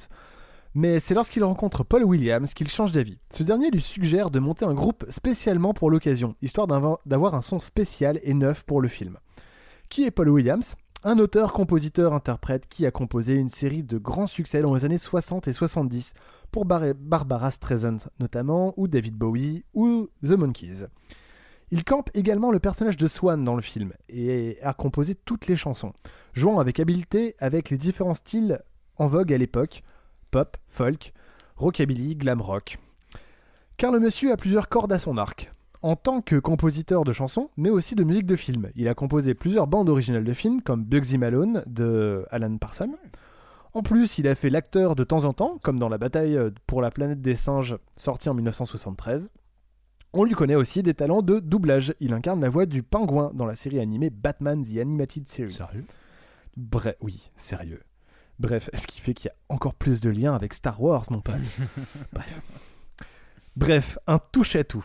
Mais c'est lorsqu'il rencontre Paul Williams qu'il change d'avis. Ce dernier lui suggère de monter un groupe spécialement pour l'occasion, histoire d'avoir un son spécial et neuf pour le film. Qui est Paul Williams? Un auteur, compositeur, interprète qui a composé une série de grands succès dans les années 60 et 70 pour Bar- Barbara Streisand notamment, ou David Bowie, ou The Monkees. Il campe également le personnage de Swan dans le film et a composé toutes les chansons, jouant avec habileté avec les différents styles en vogue à l'époque pop, folk, rockabilly, glam rock. Car le monsieur a plusieurs cordes à son arc. En tant que compositeur de chansons, mais aussi de musique de film. Il a composé plusieurs bandes originales de films, comme Bugsy Malone de Alan Parsons. En plus, il a fait l'acteur de temps en temps, comme dans La bataille pour la planète des singes, sorti en 1973. On lui connaît aussi des talents de doublage. Il incarne la voix du pingouin dans la série animée Batman The Animated Series. Sérieux? Bref, oui, sérieux. Bref, ce qui fait qu'il y a encore plus de liens avec Star Wars, mon pote. Bref. Bref, un touche-à-tout.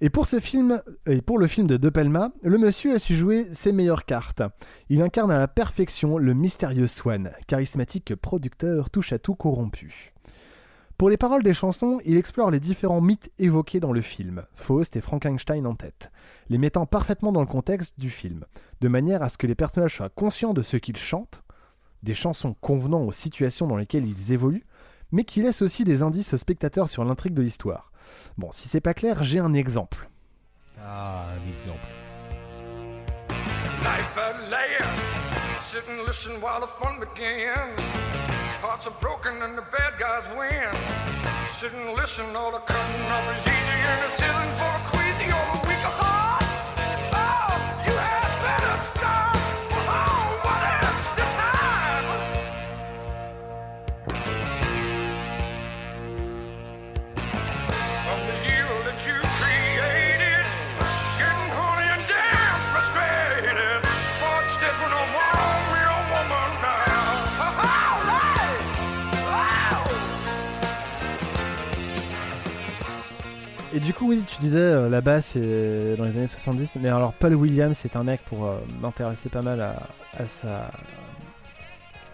Et pour ce film, et pour le film de De Palma, le monsieur a su jouer ses meilleures cartes. Il incarne à la perfection le mystérieux Swan, charismatique producteur touche-à-tout corrompu. Pour les paroles des chansons, il explore les différents mythes évoqués dans le film, Faust et Frankenstein en tête, les mettant parfaitement dans le contexte du film, de manière à ce que les personnages soient conscients de ce qu'ils chantent, des chansons convenant aux situations dans lesquelles ils évoluent, mais qui laissent aussi des indices aux spectateurs sur l'intrigue de l'histoire. Bon, si c'est pas clair, j'ai un exemple. Ah, un exemple. Hearts are broken and the bad guys win. And listen, all the cutting up is easy and stealing for a queasy or a weak heart. Et du coup, oui, tu disais euh, la basse est dans les années 70, mais alors Paul Williams c'est un mec pour euh, m'intéresser pas mal à, à sa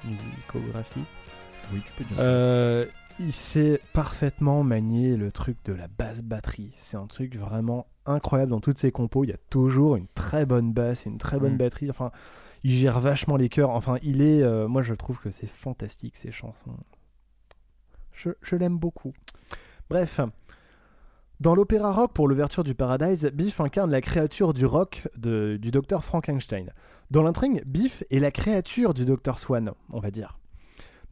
musicographie. Oui, tu peux dire ça. Euh, il sait parfaitement manier le truc de la basse batterie. C'est un truc vraiment incroyable dans toutes ses compos. Il y a toujours une très bonne basse une très bonne Mm. batterie. Enfin, il gère vachement les chœurs. Enfin, il est. moi, je trouve que c'est fantastique ces chansons. Je, je l'aime beaucoup. Bref. Dans l'opéra rock pour l'ouverture du Paradise, Biff incarne la créature du rock du docteur Frankenstein. Dans l'intrigue, Biff est la créature du docteur Swan, on va dire.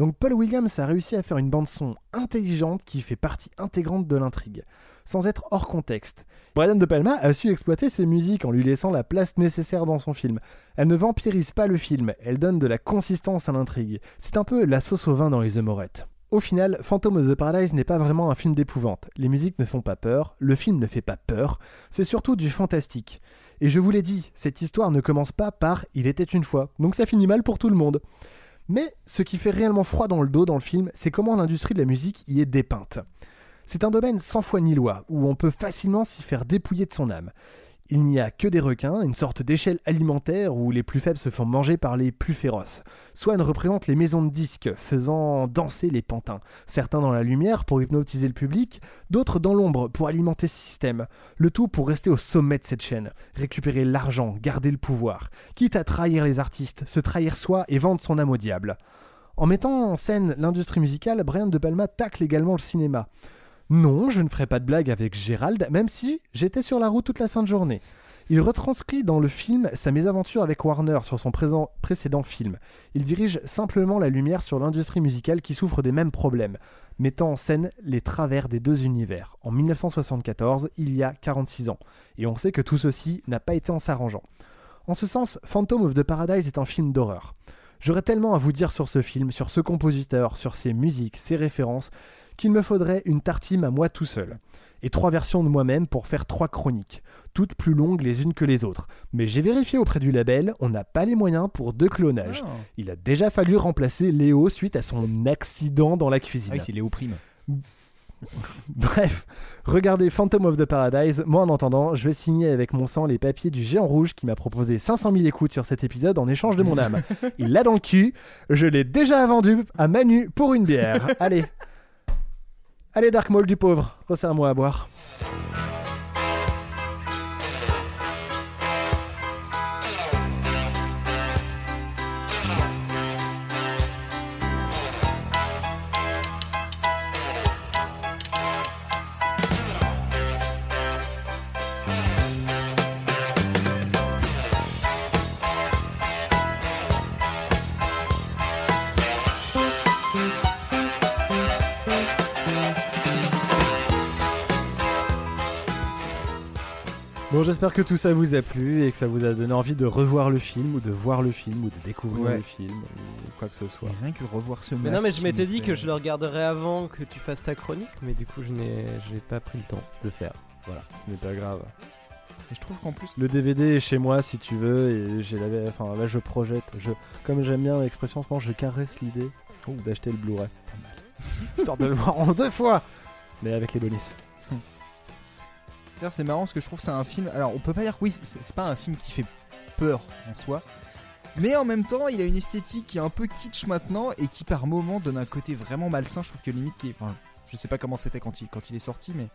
Donc Paul Williams a réussi à faire une bande son intelligente qui fait partie intégrante de l'intrigue, sans être hors contexte. Brian De Palma a su exploiter ses musiques en lui laissant la place nécessaire dans son film. Elle ne vampirise pas le film, elle donne de la consistance à l'intrigue. C'est un peu la sauce au vin dans les œmorettes. Au final, Phantom of the Paradise n'est pas vraiment un film d'épouvante. Les musiques ne font pas peur, le film ne fait pas peur, c'est surtout du fantastique. Et je vous l'ai dit, cette histoire ne commence pas par Il était une fois, donc ça finit mal pour tout le monde. Mais ce qui fait réellement froid dans le dos dans le film, c'est comment l'industrie de la musique y est dépeinte. C'est un domaine sans foi ni loi, où on peut facilement s'y faire dépouiller de son âme. Il n'y a que des requins, une sorte d'échelle alimentaire où les plus faibles se font manger par les plus féroces. Swan représente les maisons de disques, faisant danser les pantins. Certains dans la lumière pour hypnotiser le public, d'autres dans l'ombre pour alimenter ce système. Le tout pour rester au sommet de cette chaîne, récupérer l'argent, garder le pouvoir, quitte à trahir les artistes, se trahir soi et vendre son âme au diable. En mettant en scène l'industrie musicale, Brian De Palma tacle également le cinéma. Non, je ne ferai pas de blague avec Gérald, même si j'étais sur la route toute la sainte journée. Il retranscrit dans le film sa mésaventure avec Warner sur son précédent film. Il dirige simplement la lumière sur l'industrie musicale qui souffre des mêmes problèmes, mettant en scène les travers des deux univers. En 1974, il y a 46 ans. Et on sait que tout ceci n'a pas été en s'arrangeant. En ce sens, Phantom of the Paradise est un film d'horreur. J'aurais tellement à vous dire sur ce film, sur ce compositeur, sur ses musiques, ses références, qu'il me faudrait une tartine à moi tout seul. Et trois versions de moi-même pour faire trois chroniques, toutes plus longues les unes que les autres. Mais j'ai vérifié auprès du label, on n'a pas les moyens pour deux clonages. Ah. Il a déjà fallu remplacer Léo suite à son accident dans la cuisine. Ah oui, c'est Léo Prime. Bref, regardez Phantom of the Paradise. Moi, en attendant, je vais signer avec mon sang les papiers du géant rouge qui m'a proposé 500 000 écoutes sur cet épisode en échange de mon âme. Il l'a dans le cul. Je l'ai déjà vendu à Manu pour une bière. Allez. Allez, Dark Maul du pauvre, resserre-moi à boire. Bon, j'espère que tout ça vous a plu et que ça vous a donné envie de revoir le film ou de voir le film ou de découvrir Ouais. le film ou quoi que ce soit. Rien que revoir ce Mais non, mais je m'étais dit fait- que je le regarderais avant que tu fasses ta chronique, mais du coup, je n'ai j'ai pas pris le temps de le faire. Voilà. Ce n'est pas grave. Et je trouve qu'en plus. Le DVD est chez moi si tu veux et j'ai la... enfin là je projette, je comme j'aime bien l'expression en ce moment, je caresse l'idée d'acheter le Blu-ray. Histoire de le voir en deux fois mais avec les bonus. D'ailleurs, c'est marrant parce que je trouve que c'est un film. Alors, on peut pas dire que oui, c'est pas un film qui fait peur en soi. Mais en même temps, il a une esthétique qui est un peu kitsch maintenant et qui par moments donne un côté vraiment malsain. Je trouve que limite, qui est- enfin, je sais pas comment c'était quand il, quand il est sorti, mais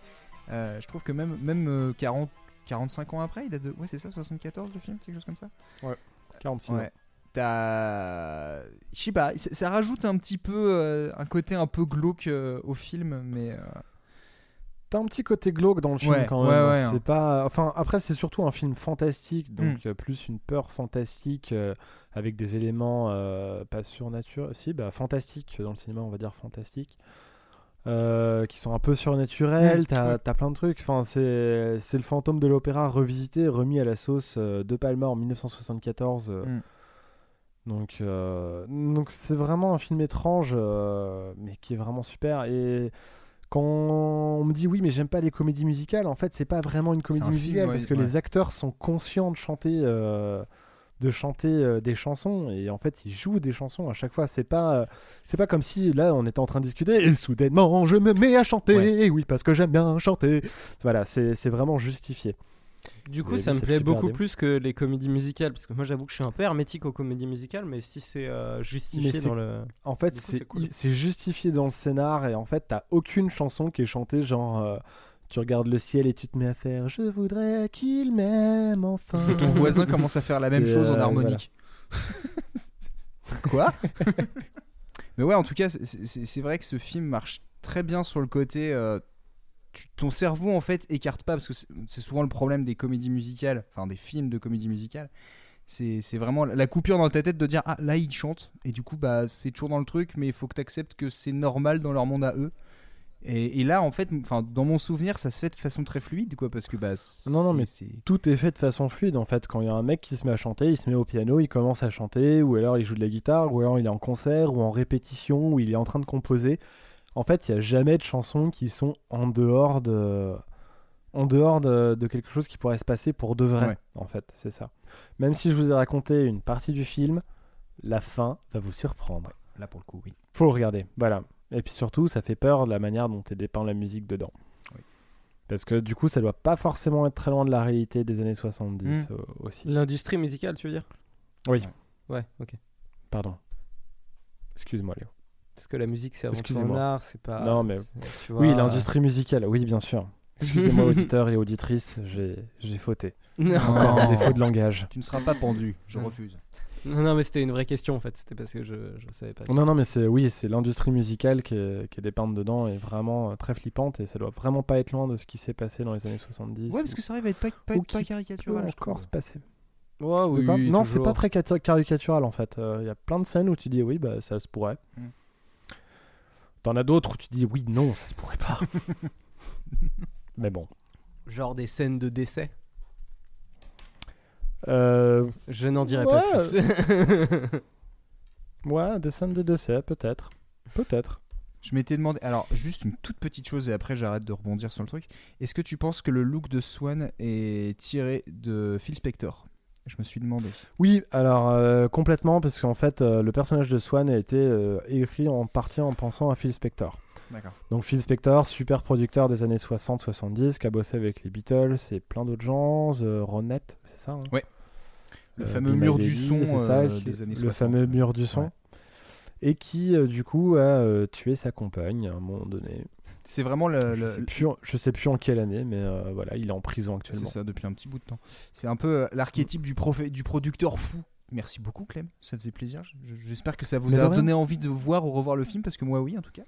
euh, je trouve que même, même euh, 40, 45 ans après, il a de. Ouais, c'est ça, 74 le film, quelque chose comme ça? Ouais. 46 Ouais. T'as. Je sais pas, ça, ça rajoute un petit peu euh, un côté un peu glauque euh, au film, mais. T'as un petit côté glauque dans le film Ouais, quand même. ouais, c'est pas. Enfin, après, c'est surtout un film fantastique, donc Mm. euh, plus une peur fantastique euh, avec des éléments euh, pas surnaturels. Si, bah, fantastique dans le cinéma, on va dire fantastique. euh, qui sont un peu surnaturels, Mm, t'as plein de trucs. Enfin, c'est c'est le fantôme de l'opéra revisité, remis à la sauce de Palma en 1974. euh, Mm. Donc, donc c'est vraiment un film étrange, mais qui est vraiment super. Et quand on me dit oui, mais j'aime pas les comédies musicales, en fait, c'est pas vraiment une comédie un film, musicale ouais, parce que ouais. les acteurs sont conscients de chanter euh, de chanter euh, des chansons et en fait il joue des chansons à chaque fois. C'est pas euh, c'est pas comme si là on était en train de discuter et soudainement je me mets à chanter oui parce que j'aime bien chanter. Voilà c'est c'est vraiment justifié Du coup, ça me plaît beaucoup plus que les comédies musicales, parce que moi j'avoue que je suis un peu hermétique aux comédies musicales, mais si c'est euh, justifié Mais dans le... En fait, c'est cool. justifié dans le scénar et en fait, t'as aucune chanson qui est chantée genre euh, tu regardes le ciel et tu te mets à faire je voudrais qu'il m'aime enfin. Et ton voisin commence à faire la même chose en euh, harmonique. Quoi? Mais ouais, en tout cas, c'est vrai que ce film marche très bien sur le côté. Tu- ton cerveau, en fait, écarte pas, parce que c'est souvent le problème des comédies musicales, enfin des films de comédie musicale. C'est vraiment la coupure dans ta tête de dire Ah, là, ils chantent, et du coup, bah, c'est toujours dans le truc, mais il faut que tu acceptes que c'est normal dans leur monde à eux. Et, et là, en fait, enfin, dans mon souvenir, ça se fait de façon très fluide, quoi, parce que bah, Non, non, mais c'est- tout est fait de façon fluide en fait. Quand il y a un mec qui se met à chanter, il se met au piano, il commence à chanter, ou alors il joue de la guitare, ou alors il est en concert, ou en répétition, ou il est en train de composer. En fait, il n'y a jamais de chansons qui sont en dehors de, en dehors de, de quelque chose qui pourrait se passer pour de vrai. Ouais. En fait, c'est ça. Même si je vous ai raconté une partie du film, la fin va vous surprendre. Là, pour le coup, oui. Faut le regarder, voilà. Et puis surtout, ça fait peur de la manière dont est dépeint la musique dedans. Oui. Parce que du coup, ça doit pas forcément être très loin de la réalité des années 70 Mm. euh, aussi. L'industrie musicale, tu veux dire? Oui, Ouais, ok. pardon. Excuse-moi, Léo. Parce que la musique, c'est avant tout un Excusez-moi. art, c'est pas... Non, mais- oui, l'industrie musicale, oui, bien sûr. Excusez-moi, auditeurs et auditrices, j'ai j'ai fauté. Non. Encore un défaut de langage. Tu ne seras pas pendu, je refuse. non, non, mais c'était une vraie question en fait, c'était parce que je, je savais pas. Non, non, mais c'est oui, c'est l'industrie musicale qui est, qui est dépeinte dedans et vraiment euh, très flippante et ça doit vraiment pas être loin de ce qui s'est passé dans les années 70. Ouais, parce que ça arrive à être pas, pas, pas caricatural. encore se passer. Ouais, oui, oui, non, c'est pas très caricatural en fait. Il y a plein de scènes où tu dis oui, bah ça se pourrait. Mm. T'en as d'autres où tu dis oui, non, ça se pourrait pas. Mais bon. Genre des scènes de décès? Euh, Je n'en dirai Ouais. pas plus. ouais, des scènes de décès, peut-être. Peut-être. Je m'étais demandé. Alors, juste une toute petite chose et après j'arrête de rebondir sur le truc. Est-ce que tu penses que le look de Swan est tiré de Phil Spector? Je me suis demandé. Oui, alors euh, complètement, parce qu'en fait, euh, le personnage de Swan a été euh, écrit en partie en pensant à Phil Spector. D'accord. Donc Phil Spector, super producteur des années 60-70, qui a bossé avec les Beatles et plein d'autres gens, The Ronette, c'est ça hein Ouais. Le fameux mur du son c'est ça, qui- des années Le 60. fameux mur du son. Ouais. Et qui, du coup, a tué sa compagne à un moment donné. C'est vraiment le. je, le- sais plus, en- je sais plus en quelle année, mais euh, voilà, il est en prison C'est actuellement. ça depuis un petit bout de temps. C'est un peu euh, l'archétype du, du producteur fou. Merci beaucoup Clem, ça faisait plaisir. Je- J'espère que ça vous Mais a donné envie de voir ou revoir le film parce que moi oui en tout cas.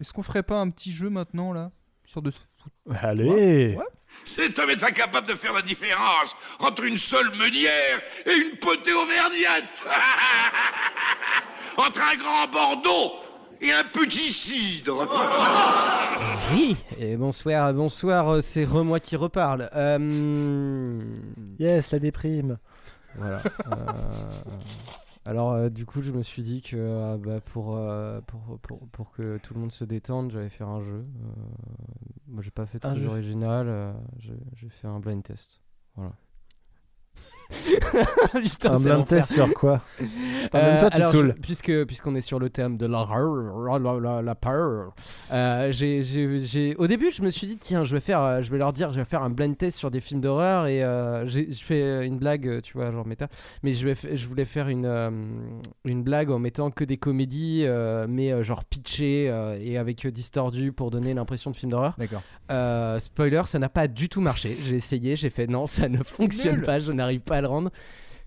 Est-ce qu'on ferait pas un petit jeu maintenant là sur de se foutre? Allez Ouais. Cet homme est incapable de faire la différence entre une seule meunière et une potée auvergnate. entre un grand Bordeaux et un petit cidre. Oui, et bonsoir, bonsoir, euh, c'est Remoi qui reparle. Euh, Yes, la déprime. Voilà. euh, Alors, euh, du coup, je me suis dit que euh, bah, pour, euh, pour, pour, pour que tout le monde se détende, j'allais faire un jeu. Euh, moi, j'ai pas fait de jeu. original, euh, j'ai j'ai fait un blind test. Voilà. Putain, un blind test sur quoi En Euh, même temps, tu te alors, saoules. je- puisque puisqu'on est sur le thème de la la, la, la peur, euh, j'ai, j'ai, j'ai- au début je me suis dit tiens je vais faire, euh, je vais leur dire je vais faire un blind test sur des films d'horreur et euh, j'ai, je fais une blague tu vois genre méta, mais je vais, je voulais faire une euh, une blague en mettant que des comédies euh, mais euh, genre pitchées euh, et avec euh, distordu pour donner l'impression de film d'horreur. D'accord. Euh, spoiler, ça n'a pas du tout marché. J'ai essayé, j'ai fait non, ça ne fonctionne Nul. pas, je n'arrive pas à le rendre.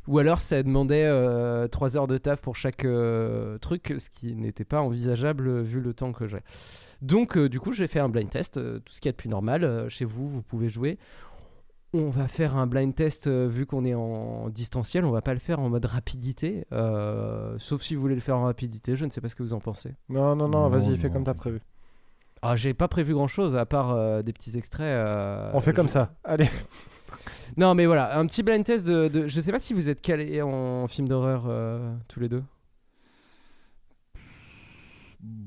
Ou alors ça demandait 3 heures de taf pour chaque euh, truc, ce qui n'était pas envisageable euh, vu le temps que j'ai. Donc euh, du coup j'ai fait un blind test, euh, tout ce qu'il y a de plus normal. euh, chez vous, vous pouvez jouer. On va faire un blind test euh, vu qu'on est en distanciel, on va pas le faire en mode rapidité. euh, sauf si vous voulez le faire en rapidité, je ne sais pas ce que vous en pensez. Non, non, non, Non, vas-y, fais comme t'as prévu. Ah, j'ai pas prévu grand chose à part euh, des petits extraits. euh, On fait comme je- ça. Allez. Non, mais voilà, un petit blind test de. de- Je sais pas si vous êtes calés en film d'horreur euh, tous les deux.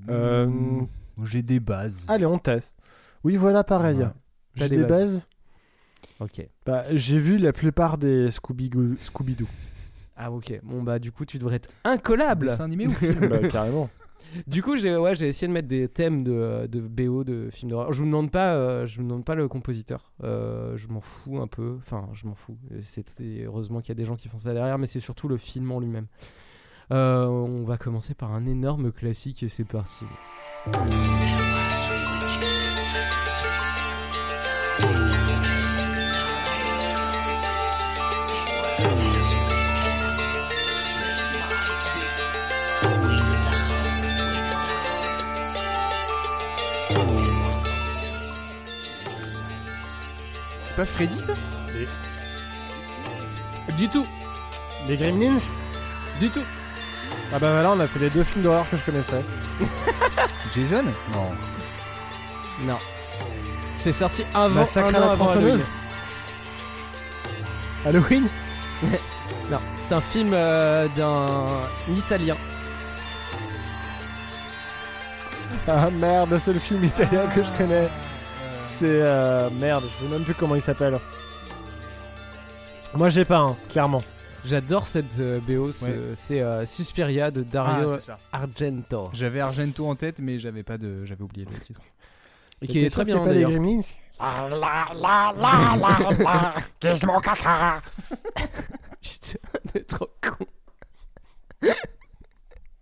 Euh, J'ai des bases. Allez, on teste. Oui, voilà, pareil. Ouais. J'ai des, des bases. Ok. Bah, j'ai vu la plupart des Scooby-Doo. Ah ok. Bon bah du coup tu devrais être incollable. Dessin animé ou film? Bah, carrément. Du coup j'ai ouais essayé de mettre des thèmes de, de BO de films d'horreur. Je vous demande pas euh, je vous demande pas le compositeur. Euh, je m'en fous un peu. Enfin je m'en fous. C'est heureusement qu'il y a des gens qui font ça derrière, mais c'est surtout le film en lui-même. Euh, on va commencer par un énorme classique et c'est parti. Pas Freddy ça Du tout. Les Gremlins Du tout. Ah bah voilà, on a fait les deux films d'horreur que je connaissais. Jason Non. Non. C'est sorti avant Massacre un à an la avant tronçonneuse Halloween. Halloween Non, c'est un film euh, d'un italien. Ah merde, c'est le film italien que je connais. C'est euh, merde, je sais même plus comment il s'appelle. Moi j'ai pas un, clairement. J'adore cette euh, BO, ce- Ouais. c'est euh, Suspiria de Ah, Dario c'est ça. Argento. J'avais Argento en tête, mais j'avais pas de, j'avais oublié le titre. Et T'es qui est sûr très que bien C'est pas les d'ailleurs. Gremlins? La la la la la la, qu'est-ce mon caca? Putain, on est trop con.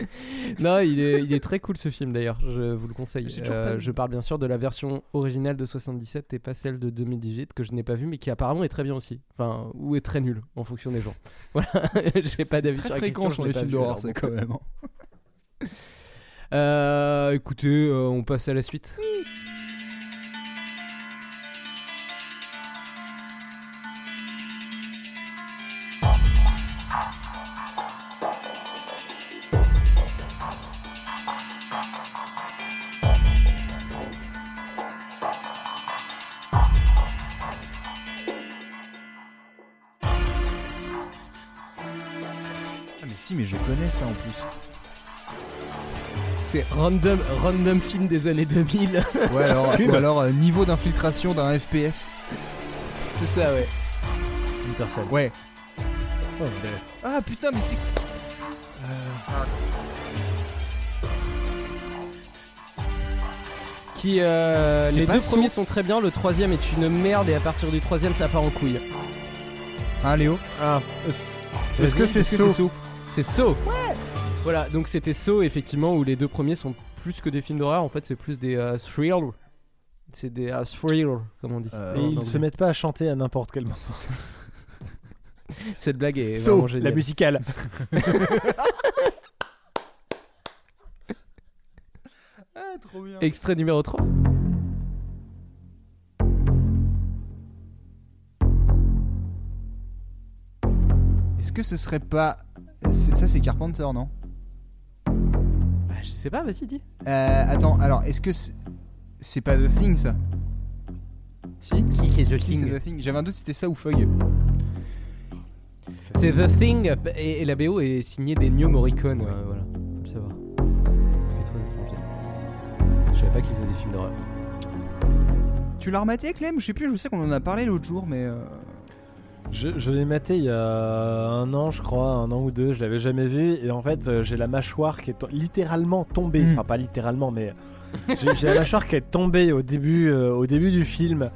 non, il est, il est très cool ce film d'ailleurs, je vous le conseille. Euh, je parle bien sûr de la version originale de 77 et pas celle de 2018 que je n'ai pas vue mais qui apparemment est très bien aussi. Enfin, ou est très nulle en fonction des gens. Voilà, j'ai pas d'avis sur fréquent question, sur les films d'horreur, c'est quand même. hein. Euh, écoutez, euh, on passe à la suite. Ah ça en plus. C'est random, random film des années 2000. Ouais, alors, ou alors euh, niveau d'infiltration d'un FPS. c'est ça, ouais. Ouais. Oh, mais- Ah putain, mais c'est. Qui, euh, les deux premiers sont très bien, le troisième est une merde et à partir du troisième ça part en couille. Hein, Léo? Ah, est-ce que c'est que Saw c'est Saw. Ouais. Voilà, donc c'était Saw effectivement où les deux premiers sont plus que des films d'horreur, en fait c'est plus des euh, thrillers. C'est des euh, thrillers, comme on dit. Euh, Et en ils anglais. se mettent pas à chanter à n'importe quel moment. Cette blague est Saw, vraiment la géniale. musicale. Ah, trop bien. Extrait numéro 3. Est-ce que ce serait pas. C'est- Ça, c'est Carpenter, non? Bah, je sais pas, vas-y, dis. Euh, attends, alors, est-ce que c'est. Pas The Thing, ça? Si Si, c'est The Si, c'est The Thing? J'avais un doute si c'était ça ou Fog. C'est The Thing et, et la BO est signée d'Ennio Morricone, euh, voilà, faut le savoir. C'est très étrange. Je savais pas qu'il faisait des films d'horreur. Tu l'as rematé, Clem? Je sais plus, je sais qu'on en a parlé l'autre jour, mais. euh, Je, je l'ai maté il y a un an, je crois, un an ou deux, je l'avais jamais vu. Et en fait, euh, j'ai la mâchoire qui est to- littéralement tombée. Mm. Enfin, pas littéralement, mais j'ai j'ai la mâchoire qui est tombée au début, euh, au début du film.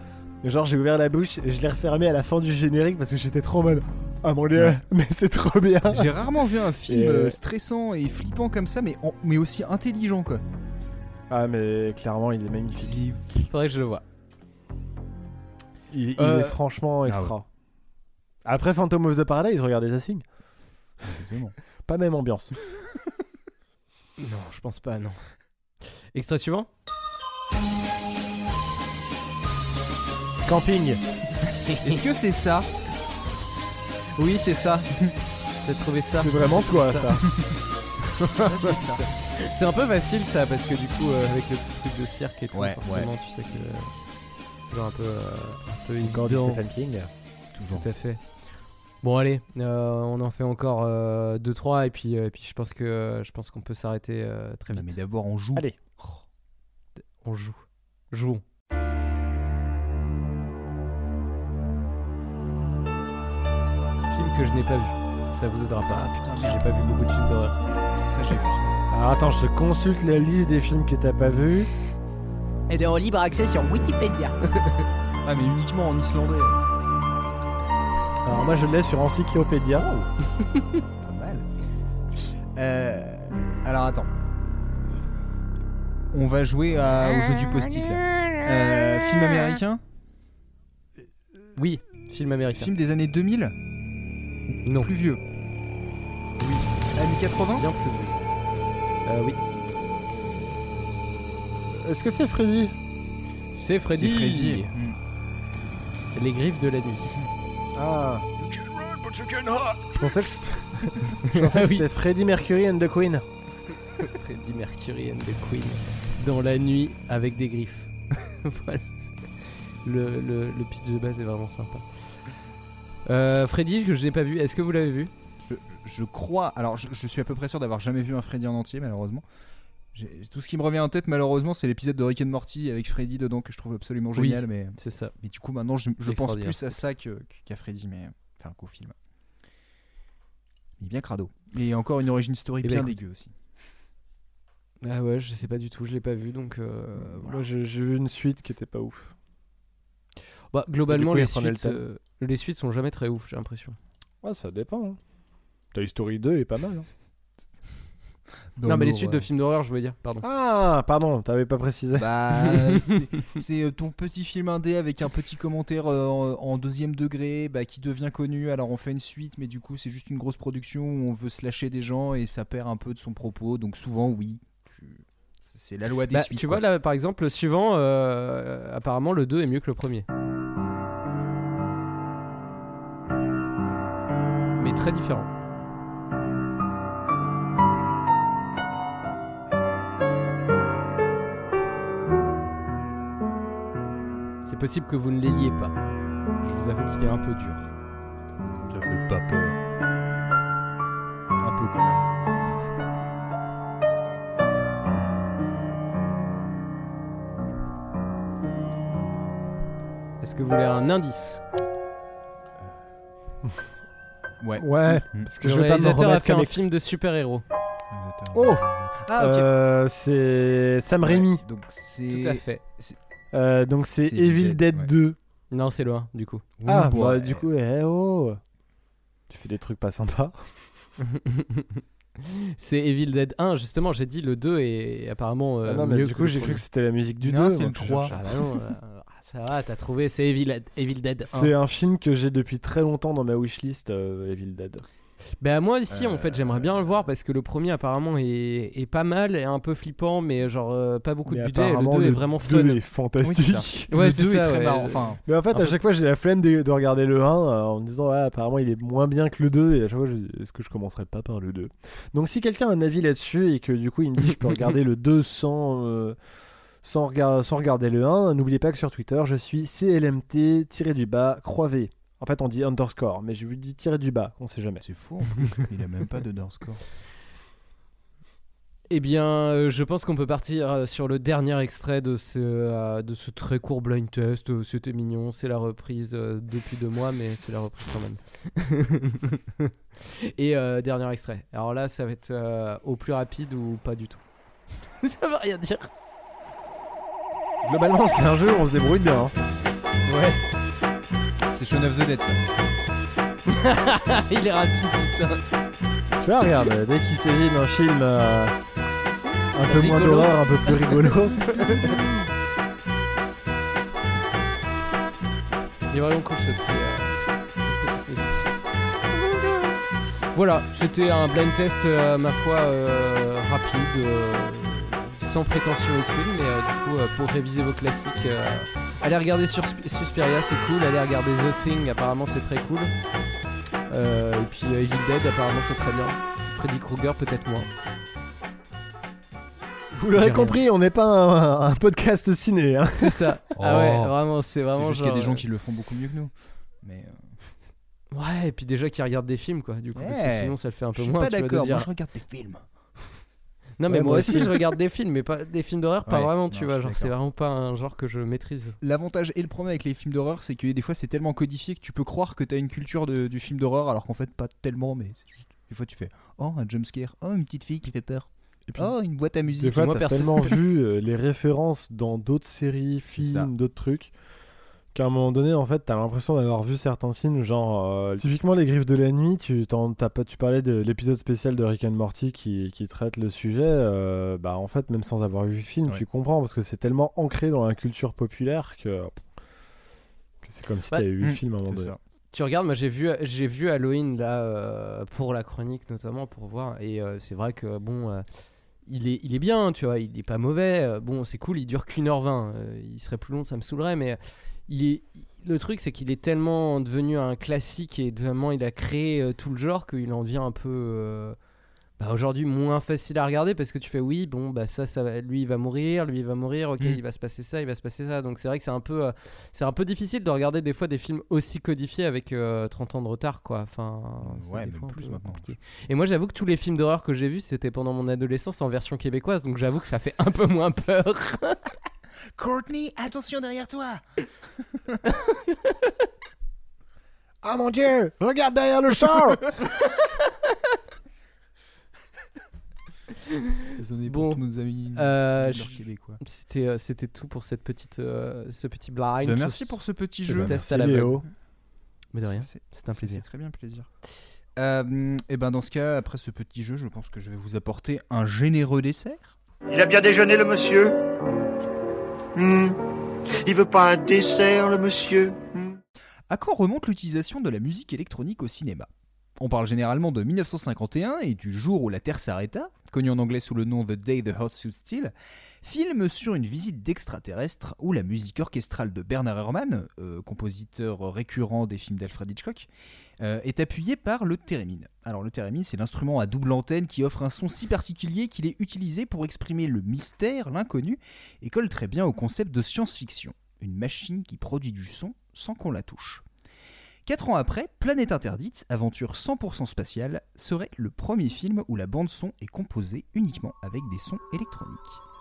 Genre, j'ai ouvert la bouche et je l'ai refermée à la fin du générique parce que j'étais trop en mode. Ah mon dieu, Ouais. mais c'est trop bien! J'ai rarement vu un film Et, euh, stressant et flippant comme ça, mais, en- mais aussi intelligent, quoi. Ah, mais clairement, il est magnifique. Faudrait que je le vois. Il, il Euh, est franchement ah extra. Après Phantom of the Paradise, regardez ça signe. Exactement. Pas même ambiance. Non, je pense pas, non. Extrait suivant? Camping. Est-ce que c'est ça? Oui, c'est ça. T'as trouvé ça C'est vraiment toi, Ça. ça. c'est ça. C'est un peu facile ça parce que du coup euh, avec le petit truc de cirque et tout, Ouais, forcément tu sais que euh, toujours un peu euh, un peu évident. Stephen King. Toujours. Tout à fait. Bon allez, euh, on en fait encore 2-3 et puis euh, et puis je pense que euh, je pense qu'on peut s'arrêter euh, très Non, vite. mais d'abord, on joue. Allez. On joue. Jouons. que je n'ai pas vu. Ça vous aidera pas. putain, j'ai pas vu beaucoup de films d'horreur. Ça, j'ai vu. Alors attends, je te consulte la liste des films que t'as pas vus. Et est en libre accès sur Wikipédia. Ah, mais uniquement en islandais. Alors moi je l'ai sur Encyclopédia. Pas mal. Euh, alors attends. On va jouer à- au jeu du post-it là. Euh, film américain Oui, film américain. Film des années 2000 Non. Plus vieux Oui. Années 80 Bien plus vieux. Euh, oui. Est-ce que c'est Freddy? C'est Freddy. C'est Freddy. Les griffes de la nuit. Ah. Je pensais que c'était, je pensais que Oui. c'était Freddie Mercury and the Queen. Freddie Mercury and the Queen. Dans la nuit avec des griffes. voilà. Le, le, le pitch de base est vraiment sympa. Euh, Freddy, que je n'ai pas vu. Est-ce que vous l'avez vu? Je, je crois. Alors, je, je suis à peu près sûr d'avoir jamais vu un Freddy en entier, malheureusement. Tout ce qui me revient en tête, malheureusement, c'est l'épisode de Rick and Morty avec Freddy dedans que je trouve absolument Oui, génial. mais, c'est ça. mais du coup, maintenant, je, je pense plus à ça que- qu'à Freddy, mais enfin qu'au film. Il est bien crado. Et encore une origine story Eh ben, bien écoute. dégueu aussi. Ah ouais, je sais pas du tout, je l'ai pas vu donc. euh, voilà. Moi j'ai, j'ai vu une suite qui était pas ouf. Bah, globalement, coup, les le euh, les suites sont jamais très ouf, j'ai l'impression. Ouais, ça dépend. hein. Toy Story 2 est pas mal. hein. Non, mais les suites de films d'horreur, je voulais dire, pardon. Ah, pardon, t'avais pas précisé. Bah, c'est- euh, ton petit film indé avec un petit commentaire euh, en, en deuxième degré bah, qui devient connu. Alors on fait une suite, mais du coup c'est juste une grosse production où on veut slasher des gens et ça perd un peu de son propos. Donc souvent oui, c'est la loi des Bah, suites. tu quoi. vois, là, par exemple, le suivant, euh, apparemment, le 2 est mieux que le premier. Mais très différent. C'est possible que vous ne l'ailiez pas. Je vous avoue qu'il est un peu dur. Ça fait pas peur. Un peu quand même. Est-ce que vous voulez un indice? Ouais. Ouais, Mhm. parce que Le je vais pas me réalisateur a remettre fait un film de super-héros. Oh Ah, ok. Euh, C'est Sam Raimi. Donc c'est. Tout à fait. Euh, donc c'est C'est Evil Dead, Dead ouais. 2. Non, c'est loin, du coup. Ah, bon, bah, ouais. du coup, eh oh Tu fais des trucs pas sympas. c'est Evil Dead 1, justement, j'ai dit le 2 est apparemment euh, Ah non, mais mieux du que coup, le j'ai cru premier. que c'était la musique du Non, 2. c'est le donc je- 3. je- Ah bah non, euh, ça va, t'as trouvé, c'est Evil, Evil Dead 1. C'est un film que j'ai depuis très longtemps dans ma wishlist, euh, Evil Dead. Bah moi ici en Euh, fait j'aimerais bien le voir parce que le premier apparemment est, est pas mal et un peu flippant mais genre euh, pas beaucoup Mais de budget et le apparemment, 2 est vraiment 2 fun. est fantastique. Oui, Ouais, le c'est 2 est très ouais. marrant. Enfin, Mais en fait, à peu- chaque fois, j'ai la flemme de, de regarder le 1 euh, en me disant, ouais, apparemment, il est moins bien que le 2. Et à chaque fois, je dis, est-ce que je commencerai pas par le 2 Donc, si quelqu'un a un avis là-dessus et que du coup, il me dit, je peux regarder le 2 sans, euh, sans, rega- sans regarder le 1, n'oubliez pas que sur Twitter, je suis CLMT-du-bas croivé. En fait, on dit underscore, mais je lui dis tiré du bas, on sait jamais. c'est faux en plus. Il a même pas de score. Eh bien euh, je pense qu'on peut partir euh, sur le dernier extrait de ce, euh, de ce très court blind test. C'était mignon, c'est la reprise depuis deux mois mais c'est la reprise quand même. et euh, dernier extrait. Alors là ça va être euh, au plus rapide ou pas du tout. ça veut rien dire. Globalement, c'est un jeu, on se débrouille bien. hein. Ouais. C'est Shaun of the Dead ça. Il est rapide putain. Tu vois, regarde, euh, dès qu'il s'agit d'un film euh, un peu moins d'horreur, un peu plus rigolo. Il est vraiment cool ce petit, euh, cette petite musique. Voilà, c'était un blind test, euh, ma foi, euh, rapide, euh, sans prétention aucune, mais euh, du coup, euh, pour réviser vos classiques, euh, allez regarder sur Suspiria, c'est cool, allez regarder The Thing, apparemment c'est très cool. Euh, et puis euh, Evil Dead, apparemment c'est très bien. Freddy Krueger, peut-être moins. Vous l'aurez compris, on n'est pas un, un podcast ciné. Hein. C'est ça. Ah ouais, Oh. vraiment, c'est C'est vraiment. juste qu'il y a des gens euh, qui le font beaucoup mieux que nous. Mais euh, Ouais, et puis déjà qui regardent des films, quoi, du coup, parce que sinon ça le fait un peu je suis moins. pas d'accord. Moi je regarde des films. Non, mais Ouais, moi moi aussi, je regarde des films, mais pas des films d'horreur, pas Ouais, vraiment, tu vois. Genre, c'est vraiment pas un genre que je maîtrise. L'avantage et le problème avec les films d'horreur, c'est que des fois c'est tellement codifié que tu peux croire que t'as une culture de- du film d'horreur alors qu'en fait pas tellement, mais c'est juste, des fois tu fais Oh, un jumpscare, oh, une petite fille qui fait peur, oh, une boîte à musique. Des fois, t'as tellement vu euh, les références dans d'autres séries, films, d'autres trucs, qu'à un moment donné, en fait, t'as l'impression d'avoir vu certains films, genre euh, typiquement Les Griffes de la Nuit. Tu, pas, tu parlais de l'épisode spécial de Rick and Morty qui, qui traite le sujet. euh, bah, en fait, même sans avoir vu le film, Ouais. tu comprends parce que c'est tellement ancré dans la culture populaire que, que c'est comme si Bah, t'avais vu le hmm, film à un moment donné. ça. Tu regardes, moi j'ai vu, j'ai vu Halloween là euh, pour la chronique notamment pour voir et euh, c'est vrai que bon, euh, il est, il est bien, tu vois, il est pas mauvais. bon, c'est cool, il dure qu'une heure vingt. il serait plus long, ça me saoulerait, mais il est, le truc c'est qu'il est tellement devenu un classique et tellement il a créé euh, tout le genre qu'il en devient un peu euh, bah, aujourd'hui moins facile à regarder parce que tu fais oui, bon bah ça, ça lui il va mourir, lui il va mourir, ok, Mm. il va se passer ça, il va se passer ça. Donc c'est vrai que c'est un peu euh, c'est un peu difficile de regarder des fois des films aussi codifiés avec euh, 30 ans de retard, quoi. Enfin, Ouais, fois un plus maintenant. compliqué. Et moi, j'avoue que tous les films d'horreur que j'ai vus, c'était pendant mon adolescence en version québécoise, donc j'avoue que ça fait un peu moins peur. Courtney, attention derrière toi Ah mon dieu, regarde derrière le char Désolé Bon, pour tous nos amis euh, québécois. C'était euh, c'était tout pour cette petite euh, ce petit blind. Bah, merci pour ce petit Eh jeu. ben, test merci à la Léo. Mais de rien, fait- c'est un plaisir. très bien plaisir. Euh, et ben dans ce cas, après ce petit jeu, je pense que je vais vous apporter un généreux dessert. Il a bien déjeuné, le monsieur Hmm. Il veut pas un dessert, le monsieur Hmm. À quand remonte l'utilisation de la musique électronique au cinéma? On parle généralement de 1951 et du jour où la Terre s'arrêta, connu en anglais sous le nom The Day the Earth Stood Still, film sur une visite d'extraterrestres où la musique orchestrale de Bernard Herrmann, euh, compositeur récurrent des films d'Alfred Hitchcock, euh, est appuyée par le thérémine. Alors le thérémine, c'est l'instrument à double antenne qui offre un son si particulier qu'il est utilisé pour exprimer le mystère, l'inconnu, et colle très bien au concept de science-fiction. Une machine qui produit du son sans qu'on la touche. Quatre ans après, Planète Interdite, aventure 100% spatiale, serait le premier film où la bande-son est composée uniquement avec des sons électroniques.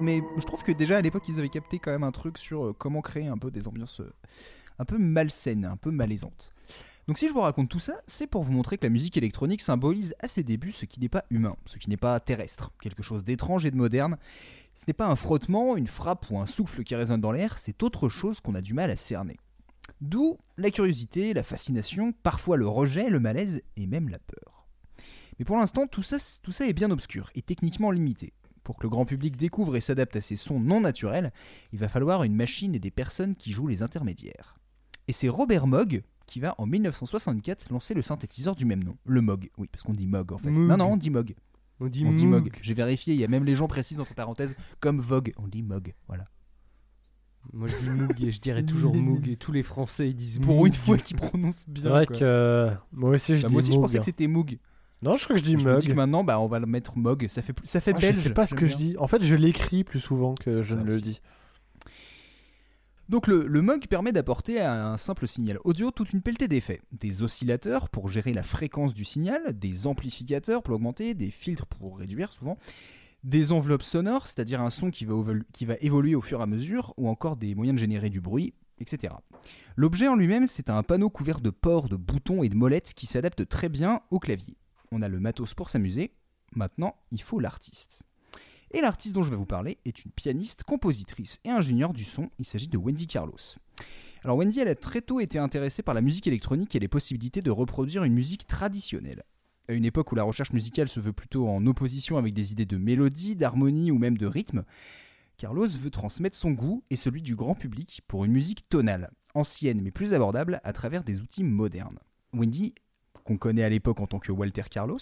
Mais je trouve que déjà à l'époque, ils avaient capté quand même un truc sur euh, comment créer un peu des ambiances euh, un peu malsaines, un peu malaisantes. Donc si je vous raconte tout ça, c'est pour vous montrer que la musique électronique symbolise à ses débuts ce qui n'est pas humain, ce qui n'est pas terrestre, quelque chose d'étrange et de moderne. Ce n'est pas un frottement, une frappe ou un souffle qui résonne dans l'air, c'est autre chose qu'on a du mal à cerner. D'où la curiosité, la fascination, parfois le rejet, le malaise et même la peur. Mais pour l'instant, tout ça, tout ça est bien obscur et techniquement limité. Pour que le grand public découvre et s'adapte à ces sons non naturels, il va falloir une machine et des personnes qui jouent les intermédiaires. Et c'est Robert Moog qui va en 1964 lancer le synthétiseur du même nom, le Moog. Oui, parce qu'on dit Moog en fait. Moog. Non, non, on dit Moog. On dit On dit Moog. J'ai vérifié, il y a même les gens précisent entre parenthèses comme Vogue. On dit Moog, voilà. Moi je dis Moog et je dirais toujours Moog et tous les Français ils disent Pour Moog. une fois qu'ils prononcent bien. C'est vrai quoi. que euh, moi aussi je Bah, dis moi aussi je pensais hein. que c'était Moog. Non, je crois que je dis je me dis que Mug. maintenant bah on va le mettre Mog, ça fait plus- ça fait Ah, je belge. sais pas ce que je dis. En fait, je l'écris plus souvent que je ça ne le dis. Donc le, le Moog permet d'apporter à un simple signal audio toute une pelletée d'effets. Des oscillateurs pour gérer la fréquence du signal, des amplificateurs pour l'augmenter, des filtres pour réduire souvent, des enveloppes sonores, c'est-à-dire un son qui va, qui va évoluer au fur et à mesure, ou encore des moyens de générer du bruit, etc. L'objet en lui-même, c'est un panneau couvert de ports, de boutons et de molettes qui s'adapte très bien au clavier. On a le matos pour s'amuser, maintenant il faut l'artiste. Et l'artiste dont je vais vous parler est une pianiste, compositrice et ingénieure du son. Il s'agit de Wendy Carlos. Alors Wendy, elle a très tôt été intéressée par la musique électronique et les possibilités de reproduire une musique traditionnelle. À une époque où la recherche musicale se veut plutôt en opposition avec des idées de mélodie, d'harmonie ou même de rythme, Carlos veut transmettre son goût et celui du grand public pour une musique tonale, ancienne mais plus abordable à travers des outils modernes. Wendy, qu'on connaît à l'époque en tant que Walter Carlos,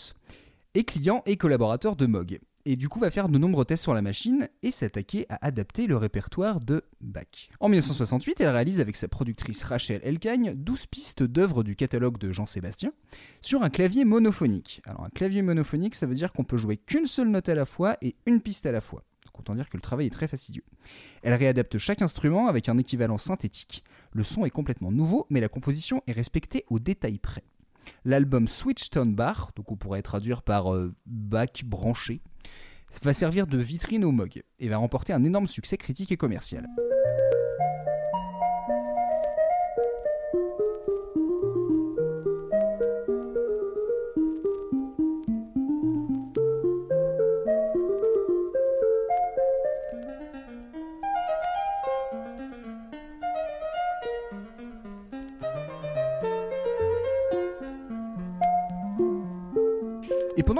est client et collaborateur de Moog, et du coup va faire de nombreux tests sur la machine et s'attaquer à adapter le répertoire de Bach. En 1968, elle réalise avec sa productrice Rachel Elkagne 12 pistes d'œuvres du catalogue de Jean-Sébastien sur un clavier monophonique. Alors un clavier monophonique, ça veut dire qu'on peut jouer qu'une seule note à la fois et une piste à la fois. Donc autant dire que le travail est très fastidieux. Elle réadapte chaque instrument avec un équivalent synthétique. Le son est complètement nouveau, mais la composition est respectée au détail près. L'album Switchtone Bar, donc on pourrait traduire par euh, Bach branché, va servir de vitrine au Moog et va remporter un énorme succès critique et commercial.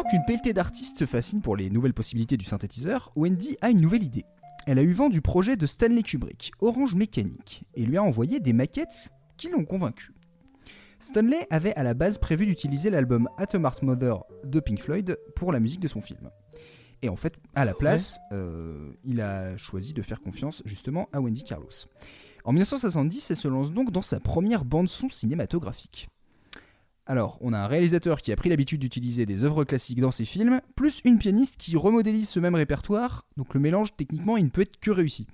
Pendant qu'une pelletée d'artistes se fascine pour les nouvelles possibilités du synthétiseur, Wendy a une nouvelle idée. Elle a eu vent du projet de Stanley Kubrick, Orange Mécanique, et lui a envoyé des maquettes qui l'ont convaincu. Stanley avait à la base prévu d'utiliser l'album Atom Heart Mother de Pink Floyd pour la musique de son film. Et en fait, à la place, euh, il a choisi de faire confiance justement à Wendy Carlos. En 1970, elle se lance donc dans sa première bande-son cinématographique. Alors, on a un réalisateur qui a pris l'habitude d'utiliser des œuvres classiques dans ses films, plus une pianiste qui remodélise ce même répertoire, donc le mélange techniquement il ne peut être que réussi.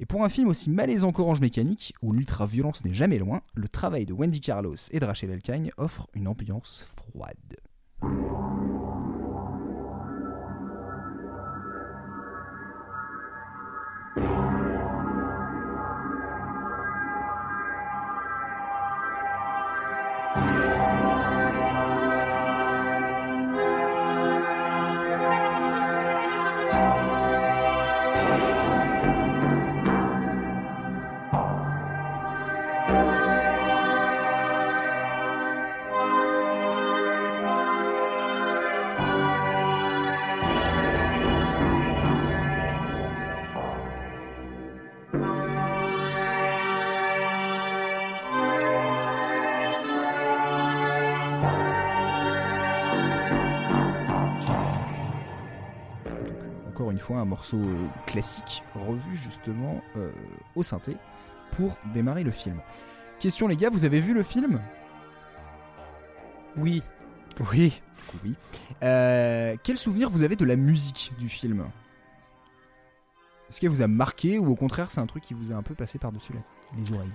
Et pour un film aussi malaisant qu'Orange Mécanique, où l'ultra-violence n'est jamais loin, le travail de Wendy Carlos et de Rachel Elkagne offre une ambiance froide. Fois un morceau euh, classique revu justement euh, au synthé pour démarrer le film. Question les gars, vous avez vu le film? Oui. Oui. Oui. Euh, quel souvenir vous avez de la musique du film? Est-ce qu'elle vous a marqué ou au contraire c'est un truc qui vous a un peu passé par-dessus les oreilles?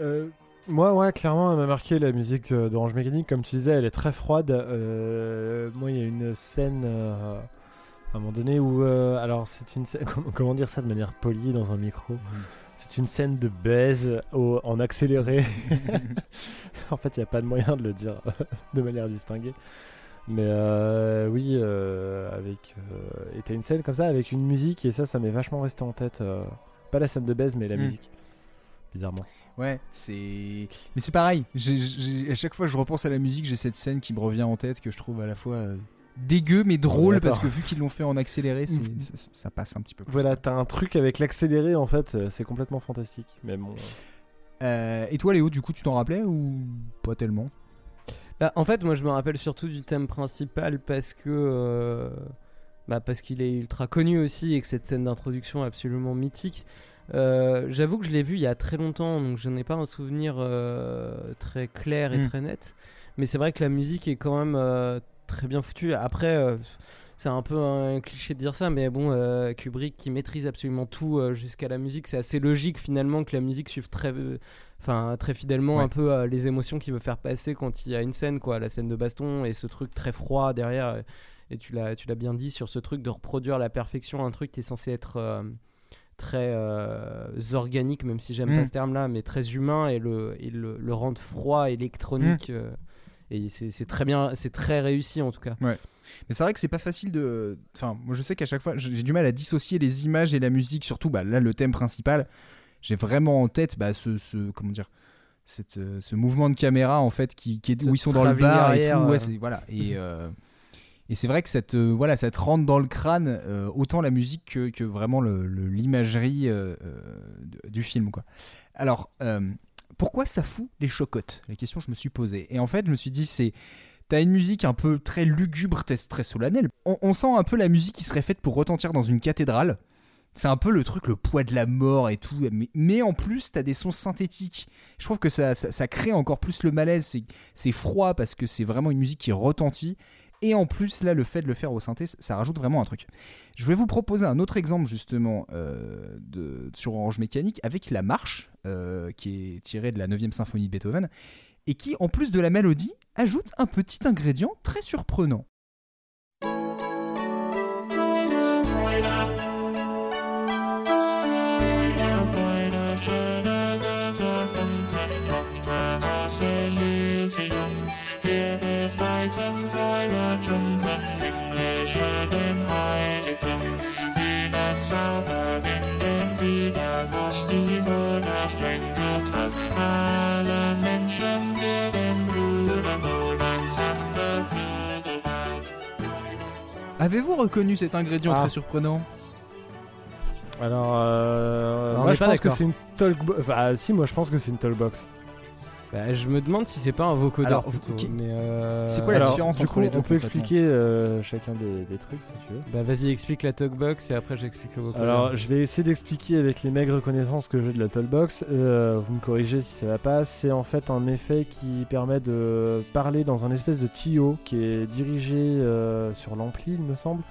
Euh, moi, ouais, clairement, elle m'a marqué la musique d'Orange Mécanique. Comme tu disais, elle est très froide. Euh, moi, il y a une scène euh, à un moment donné où. euh, alors, c'est une scène. Comment, dire ça de manière polie dans un micro? C'est une scène de baise au- en accéléré. en fait, il n'y a pas de moyen de le dire de manière distinguée. Mais euh, oui, euh, avec. Euh, et t'as une scène comme ça avec une musique, et ça, ça m'est vachement resté en tête. euh, pas la scène de baise, mais la Mm. musique. Bizarrement. Ouais, c'est. Mais c'est pareil. À chaque fois que je repense à la musique, j'ai cette scène qui me revient en tête que je trouve à la fois euh, dégueu mais drôle parce que vu qu'ils l'ont fait en accéléré, c'est- ça, ça passe un petit peu. plus. Voilà, t'as un truc avec l'accéléré en fait, euh, c'est complètement fantastique. Mais bon. Euh, et toi, Léo, du coup, tu t'en rappelais ou pas tellement? Bah, en fait, moi je me rappelle surtout du thème principal parce que. euh, bah, parce qu'il est ultra connu aussi et que cette scène d'introduction est absolument mythique. Euh, J'avoue que je l'ai vu il y a très longtemps, donc je n'ai pas un souvenir euh, très clair et Mm. très net. Mais c'est vrai que la musique est quand même euh, très bien foutue. Après, euh, c'est un peu un cliché de dire ça, mais bon, euh, Kubrick qui maîtrise absolument tout euh, jusqu'à la musique, c'est assez logique finalement que la musique suive très, enfin très fidèlement Ouais. un peu les émotions qu'il veut faire passer quand il y a une scène, quoi, la scène de baston et ce truc très froid derrière. Et tu l'as, tu l'as bien dit sur ce truc de reproduire à la perfection un truc qui est censé être très organique, même si j'aime Mm. pas ce terme-là, mais très humain et le, et le, le rendre froid, électronique. Mm. Euh, et c'est, très bien, c'est très réussi en tout cas. Ouais. Mais c'est vrai que c'est pas facile de. Enfin, moi je sais qu'à chaque fois, j'ai du mal à dissocier les images et la musique, surtout bah, là, le thème principal. J'ai vraiment en tête bah, ce, ce. Comment dire cette, euh, ce mouvement de caméra en fait qui, qui est, où ils sont dans le bar arrière, et tout ouais, euh. voilà et, euh, Et c'est vrai que ça te, voilà, ça te rentre dans le crâne euh, autant la musique que, que vraiment le- le- l'imagerie euh, euh, de- du film. Quoi. Alors, euh, pourquoi ça fout les chocottes? La question que je me suis posée. Et en fait, je me suis dit, c'est. T'as une musique un peu très lugubre, très, très solennelle. On, sent un peu la musique qui serait faite pour retentir dans une cathédrale. C'est un peu le truc, le poids de la mort et tout. Mais, en plus, t'as des sons synthétiques. Je trouve que ça, ça, ça crée encore plus le malaise. C'est froid parce que c'est vraiment une musique qui retentit. Et en plus, là, le fait de le faire au synthé, ça rajoute vraiment un truc. Je vais vous proposer un autre exemple, justement, euh, sur Orange Mécanique, avec la marche, euh, qui est tirée de la 9e symphonie de Beethoven, et qui, en plus de la mélodie, ajoute un petit ingrédient très surprenant. Avez-vous reconnu cet ingrédient Ah. très surprenant Alors, euh, Non, on moi est je pas pense que d'accord. c'est une talkbox. Enfin, ah, si, moi je pense que c'est une talkbox. Bah, je me demande si c'est pas un plutôt. qui- mais euh, c'est quoi la Alors, différence du entre coup, les deux, On peut expliquer euh, chacun des, des trucs si tu veux. Bah vas-y, explique la talkbox et après j'explique le vocodeur. Alors, je vais essayer d'expliquer avec les maigres connaissances que j'ai de la Tollbox. Euh, vous me corrigez si ça va pas. C'est en fait un effet qui permet de parler dans un espèce de tuyau qui est dirigé euh, sur l'ampli, il me semble.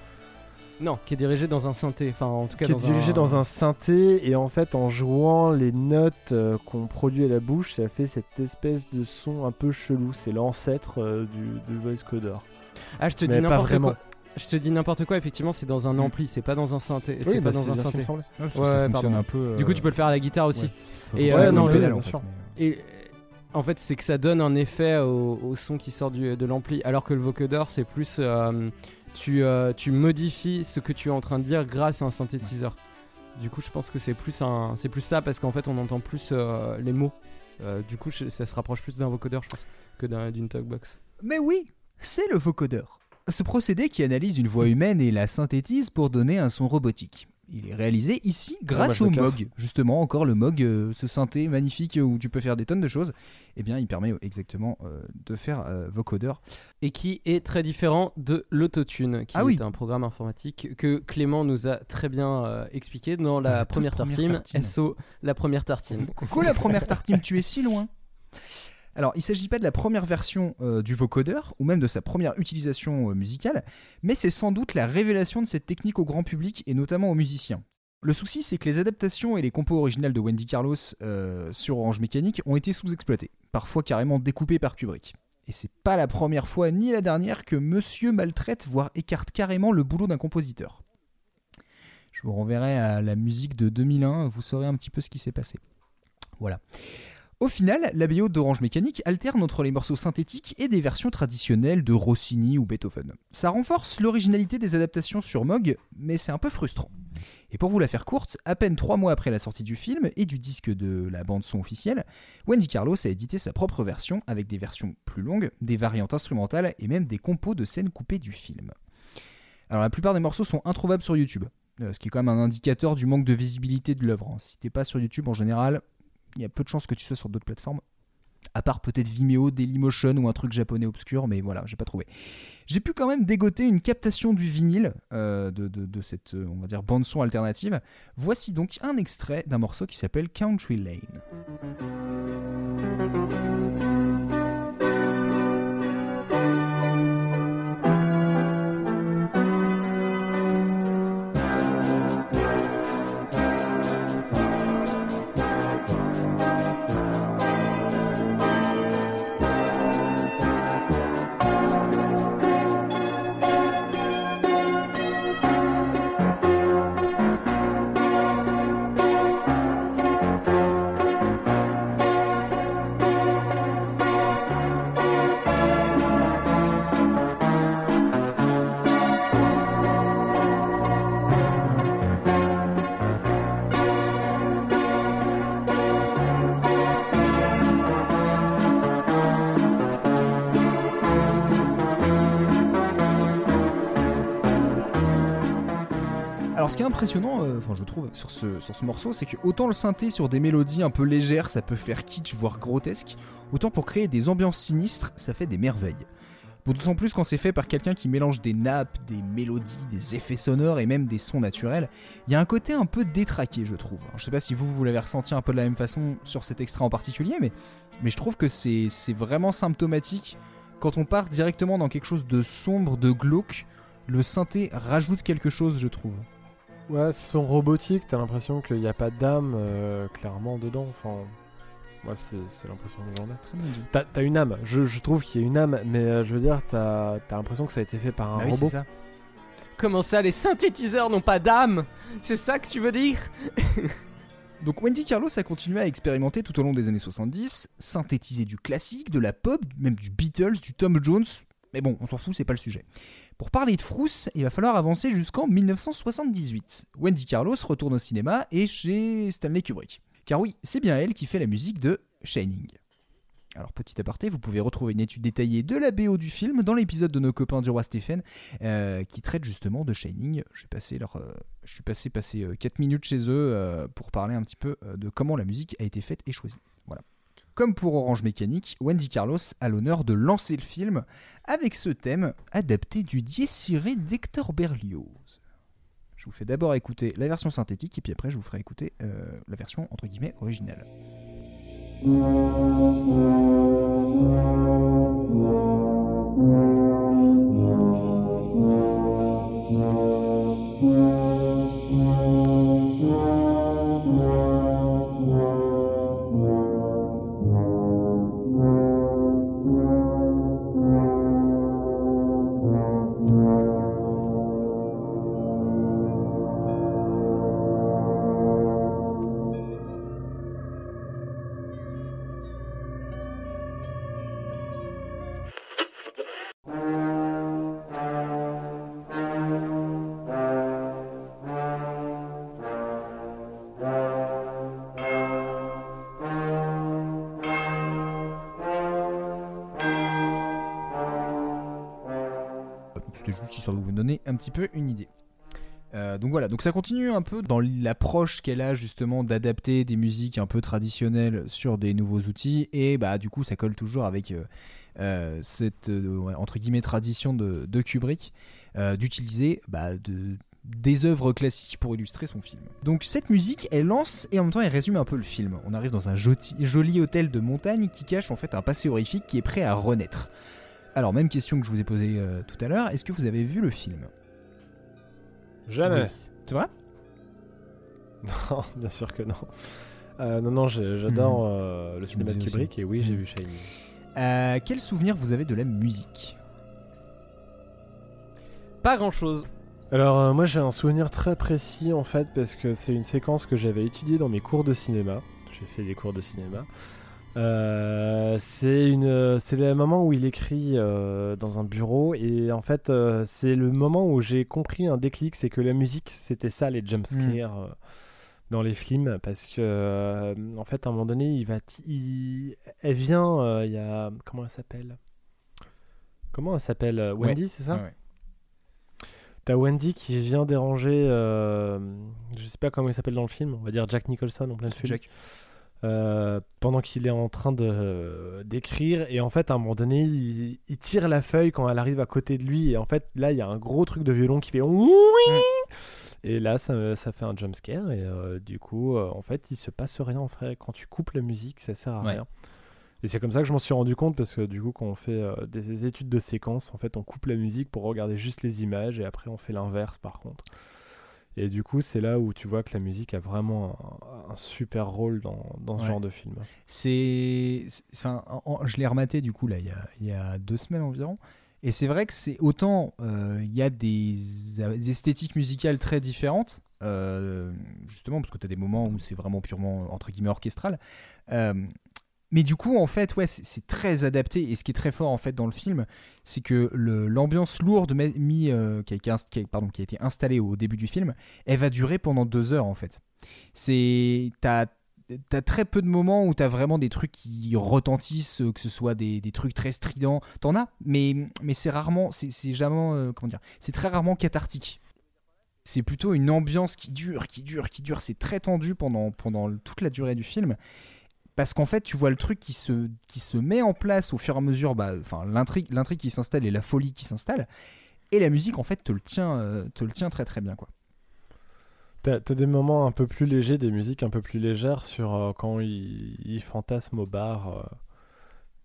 Non, qui est dirigé dans un synthé. Enfin, en tout cas, Qui est dans dirigé un... dans un synthé et en fait en jouant les notes euh, qu'on produit à la bouche, ça fait cette espèce de son un peu chelou. C'est l'ancêtre euh, du, du voice coder. Ah, je te Mais dis n'importe quoi. Je te dis n'importe quoi. Effectivement, c'est dans un ampli, c'est pas dans un synthé. Oui, c'est bah, pas dans c'est un synthé. me semblait. Ouais, ça ouais, fonctionne pardon. un peu, euh, Du coup, tu peux le faire à la guitare aussi. Ouais. Et euh, non, le- pédale, en bien fait, Et en fait, c'est que ça donne un effet au, au son qui sort du, de l'ampli, alors que le vocodeur, c'est plus euh, tu, euh, tu modifies ce que tu es en train de dire grâce à un synthétiseur. Du coup, je pense que c'est plus un, c'est plus ça parce qu'en fait, on entend plus euh, les mots. Euh, du coup, ça se rapproche plus d'un vocodeur, je pense, que d'un- d'une talkbox. Mais oui, c'est le vocodeur. Ce procédé qui analyse une voix humaine et la synthétise pour donner un son robotique. Il est réalisé ici grâce au. MOG. Justement, encore le MOG, euh, ce synthé magnifique où tu peux faire des tonnes de choses. Eh bien, il permet euh, exactement euh, de faire euh, vocodeur. Et qui est très différent de l'autotune, qui Ah oui. est un programme informatique que Clément nous a très bien expliqué dans la, première tartine. SO, la première tartine. Coucou la première tartine, tu es si loin. Alors, il ne s'agit pas de la première version euh, du vocodeur, ou même de sa première utilisation euh, musicale, mais c'est sans doute la révélation de cette technique au grand public et notamment aux musiciens. Le souci, c'est que les adaptations et les compos originales de Wendy Carlos euh, sur Orange Mécanique ont été sous-exploitées, parfois carrément découpées par Kubrick. Et c'est pas la première fois ni la dernière que Monsieur maltraite, voire écarte carrément le boulot d'un compositeur. Je vous renverrai à la musique de 2001, vous saurez un petit peu ce qui s'est passé. Voilà. Au final, la BO d'Orange Mécanique alterne entre les morceaux synthétiques et des versions traditionnelles de Rossini ou Beethoven. Ça renforce l'originalité des adaptations sur Moog, mais c'est un peu frustrant. Et pour vous la faire courte, à peine trois mois après la sortie du film et du disque de la bande-son officielle, Wendy Carlos a édité sa propre version avec des versions plus longues, des variantes instrumentales et même des compos de scènes coupées du film. Alors la plupart des morceaux sont introuvables sur YouTube, euh, ce qui est quand même un indicateur du manque de visibilité de l'œuvre. hein. Si t'es pas sur YouTube en général, il y a peu de chances que tu sois sur d'autres plateformes. À part peut-être Vimeo, Dailymotion ou un truc japonais obscur, mais voilà, j'ai pas trouvé. J'ai pu quand même dégoter une captation du vinyle euh, de, cette, euh, on va dire, bande-son alternative. Voici donc un extrait d'un morceau qui s'appelle Country Lane. Qui est impressionnant, euh, enfin je trouve, sur ce, ce morceau, c'est que autant le synthé sur des mélodies un peu légères, ça peut faire kitsch, voire grotesque, autant pour créer des ambiances sinistres, ça fait des merveilles. D'autant plus quand c'est fait par quelqu'un qui mélange des nappes, des mélodies, des effets sonores et même des sons naturels, il y a un côté un peu détraqué, je trouve. Alors, je sais pas si vous, vous l'avez ressenti un peu de la même façon sur cet extrait en particulier, mais, je trouve que c'est vraiment symptomatique. Quand on part directement dans quelque chose de sombre, de glauque, le synthé rajoute quelque chose, je trouve. Ouais, c'est son robotique, t'as l'impression qu'il n'y a pas d'âme euh, clairement dedans. Enfin, moi, c'est c'est l'impression que j'en ai. Très bien dit. T'as t'as une âme, je, je trouve qu'il y a une âme, mais euh, je veux dire, t'as as, l'impression que ça a été fait par un Ah oui, robot. c'est ça. Comment ça, les synthétiseurs n'ont pas d'âme? C'est ça que tu veux dire? Donc Wendy Carlos a continué à expérimenter tout au long des années 70, synthétiser du classique, de la pop, même du Beatles, du Tom Jones, mais bon, on s'en fout, c'est pas le sujet. Pour parler de frousse, il va falloir avancer jusqu'en 1978. Wendy Carlos retourne au cinéma et chez Stanley Kubrick. Car oui, c'est bien elle qui fait la musique de Shining. Alors petit aparté, vous pouvez retrouver une étude détaillée de la BO du film dans l'épisode de nos copains du roi Stephen euh, qui traite justement de Shining. Je suis passé, leur, euh, 4 minutes chez eux euh, pour parler un petit peu euh, de comment la musique a été faite et choisie. Voilà. Comme pour Orange Mécanique, Wendy Carlos a l'honneur de lancer le film avec ce thème adapté du Irae d'Hector Berlioz. Je vous fais d'abord écouter la version synthétique et puis après je vous ferai écouter euh, la version entre guillemets originale. Petit peu une idée. Euh, donc voilà, donc ça continue un peu dans l'approche qu'elle a justement d'adapter des musiques un peu traditionnelles sur des nouveaux outils et bah du coup ça colle toujours avec euh, euh, cette entre guillemets tradition de, Kubrick d'utiliser bah, de, des œuvres classiques pour illustrer son film. Donc cette musique elle lance et en même temps elle résume un peu le film. On arrive dans un joli, hôtel de montagne qui cache en fait un passé horrifique qui est prêt à renaître. Alors même question que je vous ai posée tout à l'heure, est-ce que vous avez vu le film? Jamais. Oui. C'est vrai? Non, bien sûr que non. Euh, non, non, j'adore Mhm. euh, le cinéma de aussi. Kubrick et oui, j'ai Mhm. vu Shining. Euh, quel souvenir vous avez de la musique? Pas grand chose. Alors euh, moi j'ai un souvenir très précis en fait parce que c'est une séquence que j'avais étudiée dans mes cours de cinéma. J'ai fait des cours de cinéma. Euh, c'est une, c'est le moment où il écrit euh, dans un bureau et en fait euh, c'est le moment où j'ai compris un déclic, c'est que la musique c'était ça les jumpscares euh, dans les films parce que en fait à un moment donné il va, il- elle vient, il y a comment elle s'appelle? Comment elle s'appelle? Wendy Ouais. c'est ça? Ouais. T'as Wendy qui vient déranger, je sais pas comment il s'appelle dans le film, on va dire Jack Nicholson en plein film. Jack. Euh, pendant qu'il est en train de euh, d'écrire. Et en fait à un moment donné il, il tire la feuille quand elle arrive à côté de lui. Et en fait là il y a un gros truc de violon qui fait oui et là ça, ça fait un jump scare et euh, du coup en fait il se passe rien en fait quand tu coupes la musique ça sert à Ouais. rien et c'est comme ça que je m'en suis rendu compte parce que du coup quand on fait euh, des études de séquence en fait on coupe la musique pour regarder juste les images et après on fait l'inverse par contre et du coup c'est là où tu vois que la musique a vraiment un, un super rôle dans, dans ce Ouais. genre de film C'est, enfin, en- en- je l'ai rematé du coup là il y a, il y a deux semaines environ. Et c'est vrai que c'est autant euh, il y a des, des esthétiques musicales très différentes, euh, justement parce que tu as des moments où c'est vraiment purement entre guillemets orchestral. Euh, mais du coup, en fait, ouais, c'est très adapté. Et ce qui est très fort en fait dans le film, c'est que l'ambiance lourde euh, qui, a, été installée au début du film, elle va durer pendant deux heures en fait. C'est t'as très peu de moments où t'as vraiment des trucs qui retentissent, que ce soit des, trucs très stridents. T'en as, mais, c'est rarement, c'est jamais, euh, comment dire, c'est très rarement cathartique. c'est plutôt une ambiance qui dure, qui dure, qui dure. C'est très tendu pendant toute la durée du film. Parce qu'en fait, tu vois le truc qui se, met en place au fur et à mesure, bah, l'intrigue, qui s'installe et la folie qui s'installe. Et la musique, en fait, te le tient, euh, le tient très très bien, quoi. T'as t'as des moments un peu plus légers, des musiques un peu plus légères sur euh, quand il, il fantasme au bar, euh,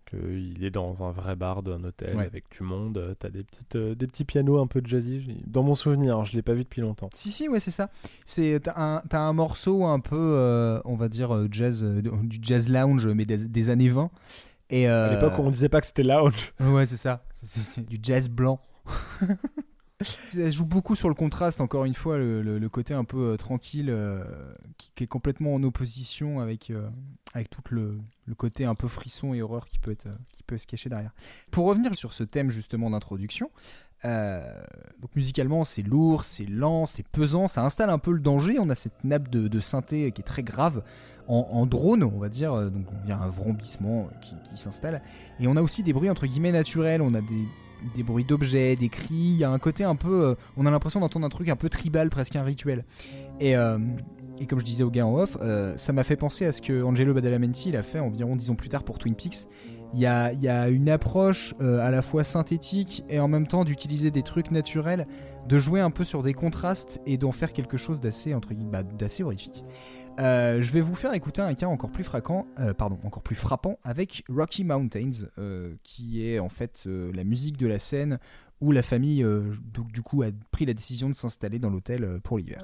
qu'il est dans un vrai bar d'un hôtel Ouais. avec du monde. euh, T'as des, petites, euh, des petits pianos un peu jazzy. Dans mon souvenir, hein, je l'ai pas vu depuis longtemps. Si, si, ouais, c'est ça. C'est, t'as, un, un morceau un peu, euh, on va dire, jazz, euh, du jazz lounge, mais des, des années 20. Et, À l'époque, on disait pas que c'était lounge. Ouais, c'est ça. C'est du jazz blanc. Ça joue beaucoup sur le contraste, encore une fois, le, côté un peu euh, tranquille, euh, qui, est complètement en opposition avec, euh, avec tout le, côté un peu frisson et horreur qui peut, être, qui peut se cacher derrière. Pour revenir sur ce thème justement d'introduction, musicalement c'est lourd, c'est lent, c'est pesant, ça installe un peu le danger. On a cette nappe de, synthé qui est très grave en, drone, on va dire. Donc il y a un vrombissement qui, qui s'installe. Et on a aussi des bruits entre guillemets naturels. On a des, des bruits d'objets, des cris. Il y a un côté un peu. euh, on a l'impression d'entendre un truc un peu tribal, presque un rituel. Et, euh, et comme je disais au gars en off, euh, ça m'a fait penser à ce que Angelo Badalamenti il a fait environ 10 ans plus tard pour Twin Peaks. Il y a, y a une approche à la fois synthétique et en même temps d'utiliser des trucs naturels, de jouer un peu sur des contrastes et d'en faire quelque chose d'assez entre guillemets, bah, d'assez horrifique. Euh, je vais vous faire écouter un cas encore plus frappant, euh, frappant avec Rocky Mountains, euh, qui est en fait la musique de la scène où la famille du coup a pris la décision de s'installer dans l'hôtel pour l'hiver.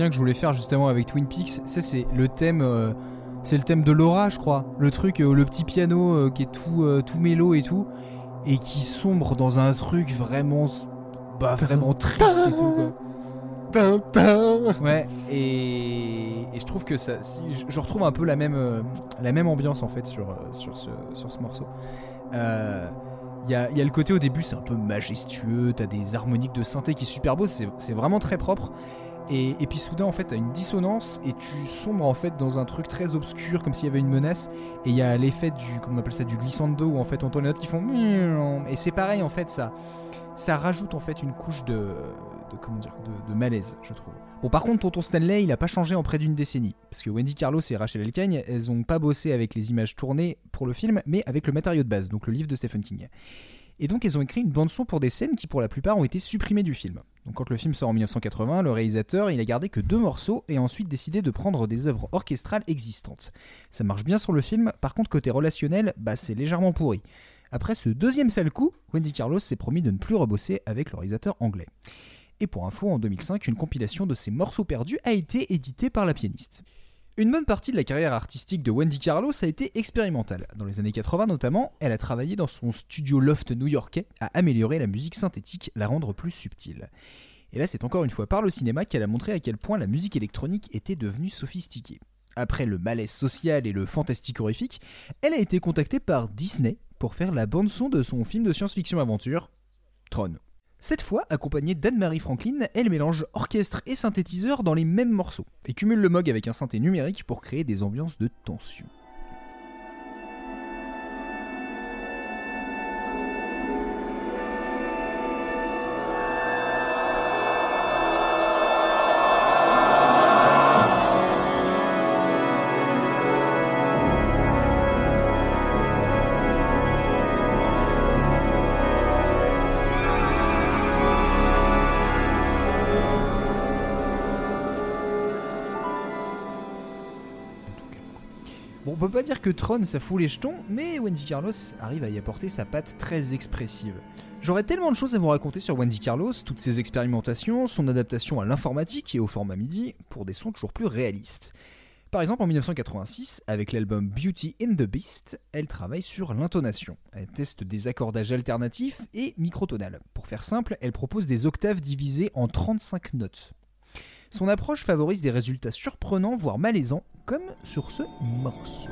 Lien que je voulais faire justement avec Twin Peaks, c'est c'est le thème, euh, c'est le thème de Laura, je crois. Le truc, euh, le petit piano euh, qui est tout, euh, tout mélo et tout, et qui sombre dans un truc vraiment, bah vraiment triste et tout. Quoi. Ouais, et, et je trouve que ça, si, je, retrouve un peu la même, euh, la même ambiance en fait sur, euh, sur, ce, sur ce morceau. Euh, Il y, a, y a le côté au début, c'est un peu majestueux, t'as des harmoniques de synthé qui est super beau, c'est vraiment très propre. Et, puis soudain, en fait, t'as une dissonance et tu sombres en fait dans un truc très obscur, comme s'il y avait une menace. Et il y a l'effet du, comment on appelle ça, du glissando où en fait on entend les notes qui font. Et c'est pareil en fait, ça, ça rajoute en fait une couche de, comment dire, de, de malaise, je trouve. Bon, par contre, Tonton Stanley, il a pas changé en près d'une décennie. Parce que Wendy Carlos et Rachel Elkagne, elles ont pas bossé avec les images tournées pour le film, mais avec le matériau de base, donc le livre de Stephen King. Et donc, elles ont écrit une bande-son pour des scènes qui, pour la plupart, ont été supprimées du film. Donc, quand le film sort en 1980, le réalisateur, il a gardé que deux morceaux et a ensuite décidé de prendre des œuvres orchestrales existantes. Ça marche bien sur le film, par contre, côté relationnel, bah, c'est légèrement pourri. Après ce deuxième sale coup, Wendy Carlos s'est promis de ne plus rebosser avec le réalisateur anglais. Et pour info, en 2005, une compilation de ses morceaux perdus a été éditée par la pianiste. Une bonne partie de la carrière artistique de Wendy Carlos a été expérimentale. Dans les années 80 notamment, elle a travaillé dans son studio loft new-yorkais à améliorer la musique synthétique, la rendre plus subtile. Et là, c'est encore une fois par le cinéma qu'elle a montré à quel point la musique électronique était devenue sophistiquée. Après le malaise social et le fantastique horrifique, elle a été contactée par Disney pour faire la bande-son de son film de science-fiction aventure, Tron. Cette fois, accompagnée d'Anne-Marie Franklin, elle mélange orchestre et synthétiseur dans les mêmes morceaux, et cumule le MOG avec un synthé numérique pour créer des ambiances de tension. Peut pas dire que Tron ça fout les jetons, mais Wendy Carlos arrive à y apporter sa patte très expressive. J'aurais tellement de choses à vous raconter sur Wendy Carlos, toutes ses expérimentations, son adaptation à l'informatique et au format MIDI pour des sons toujours plus réalistes. Par exemple, en 1986, avec l'album Beauty in the Beast, elle travaille sur l'intonation. Elle teste des accordages alternatifs et microtonales. Pour faire simple, elle propose des octaves divisées en 35 notes. Son approche favorise des résultats surprenants, voire malaisants, comme sur ce morceau.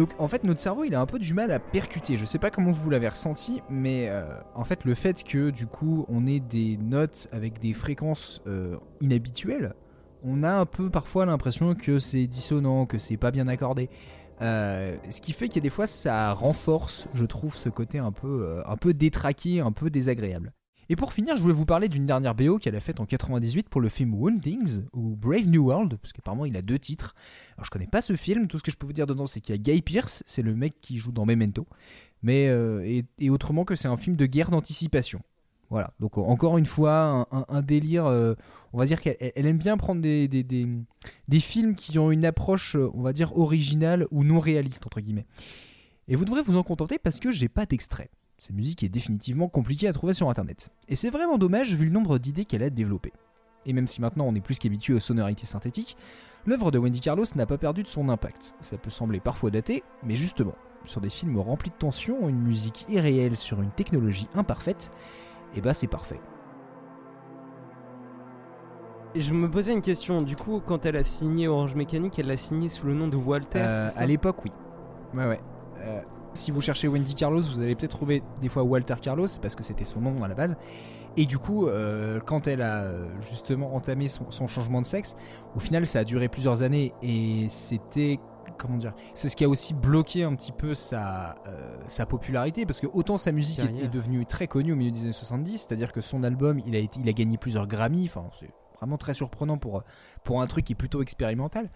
Donc en fait notre cerveau il a un peu du mal à percuter. Je sais pas comment vous l'avez ressenti, mais euh, en fait le fait que du coup on ait des notes avec des fréquences euh, inhabituelles, on a un peu parfois l'impression que c'est dissonant, que c'est pas bien accordé. Euh, ce qui fait qu'il y a des fois ça renforce, je trouve, ce côté un peu, un peu détraqué, un peu désagréable. Et pour finir, je voulais vous parler d'une dernière BO qu'elle a faite en 98 pour le film Woundings ou Brave New World, parce qu'apparemment il a deux titres. Alors je connais pas ce film, tout ce que je peux vous dire dedans c'est qu'il y a Guy Pearce, c'est le mec qui joue dans Memento, mais euh, et, autrement que c'est un film de guerre d'anticipation. Voilà, donc encore une fois, un, délire, euh, on va dire qu'elle elle aime bien prendre des, des, des, des films qui ont une approche, euh, on va dire, originale ou non réaliste, entre guillemets. Et vous devrez vous en contenter parce que j'ai pas d'extrait. Cette musique est définitivement compliquée à trouver sur internet. Et c'est vraiment dommage vu le nombre d'idées qu'elle a développées. Et même si maintenant on est plus qu'habitué aux sonorités synthétiques, l'œuvre de Wendy Carlos n'a pas perdu de son impact. Ça peut sembler parfois daté, mais justement, sur des films remplis de tension, une musique irréelle sur une technologie imparfaite, et bah c'est parfait. Je me posais une question, du coup, quand elle a signé Orange Mécanique, elle l'a signé sous le nom de Walter Euh, à l'époque, oui. Ouais, ouais. Euh, si vous cherchez Wendy Carlos, vous allez peut-être trouver des fois Walter Carlos, parce que c'était son nom à la base. Et du coup, euh, quand elle a euh, justement entamé son, son changement de sexe, au final, ça a duré plusieurs années et c'était. Comment dire C'est ce qui a aussi bloqué un petit peu sa, euh, sa popularité parce que autant sa musique est, devenue très connue au milieu des années 70, c'est-à-dire que son album, il a, été, il a gagné plusieurs Grammy, enfin, c'est vraiment très surprenant pour, pour un truc qui est plutôt expérimental.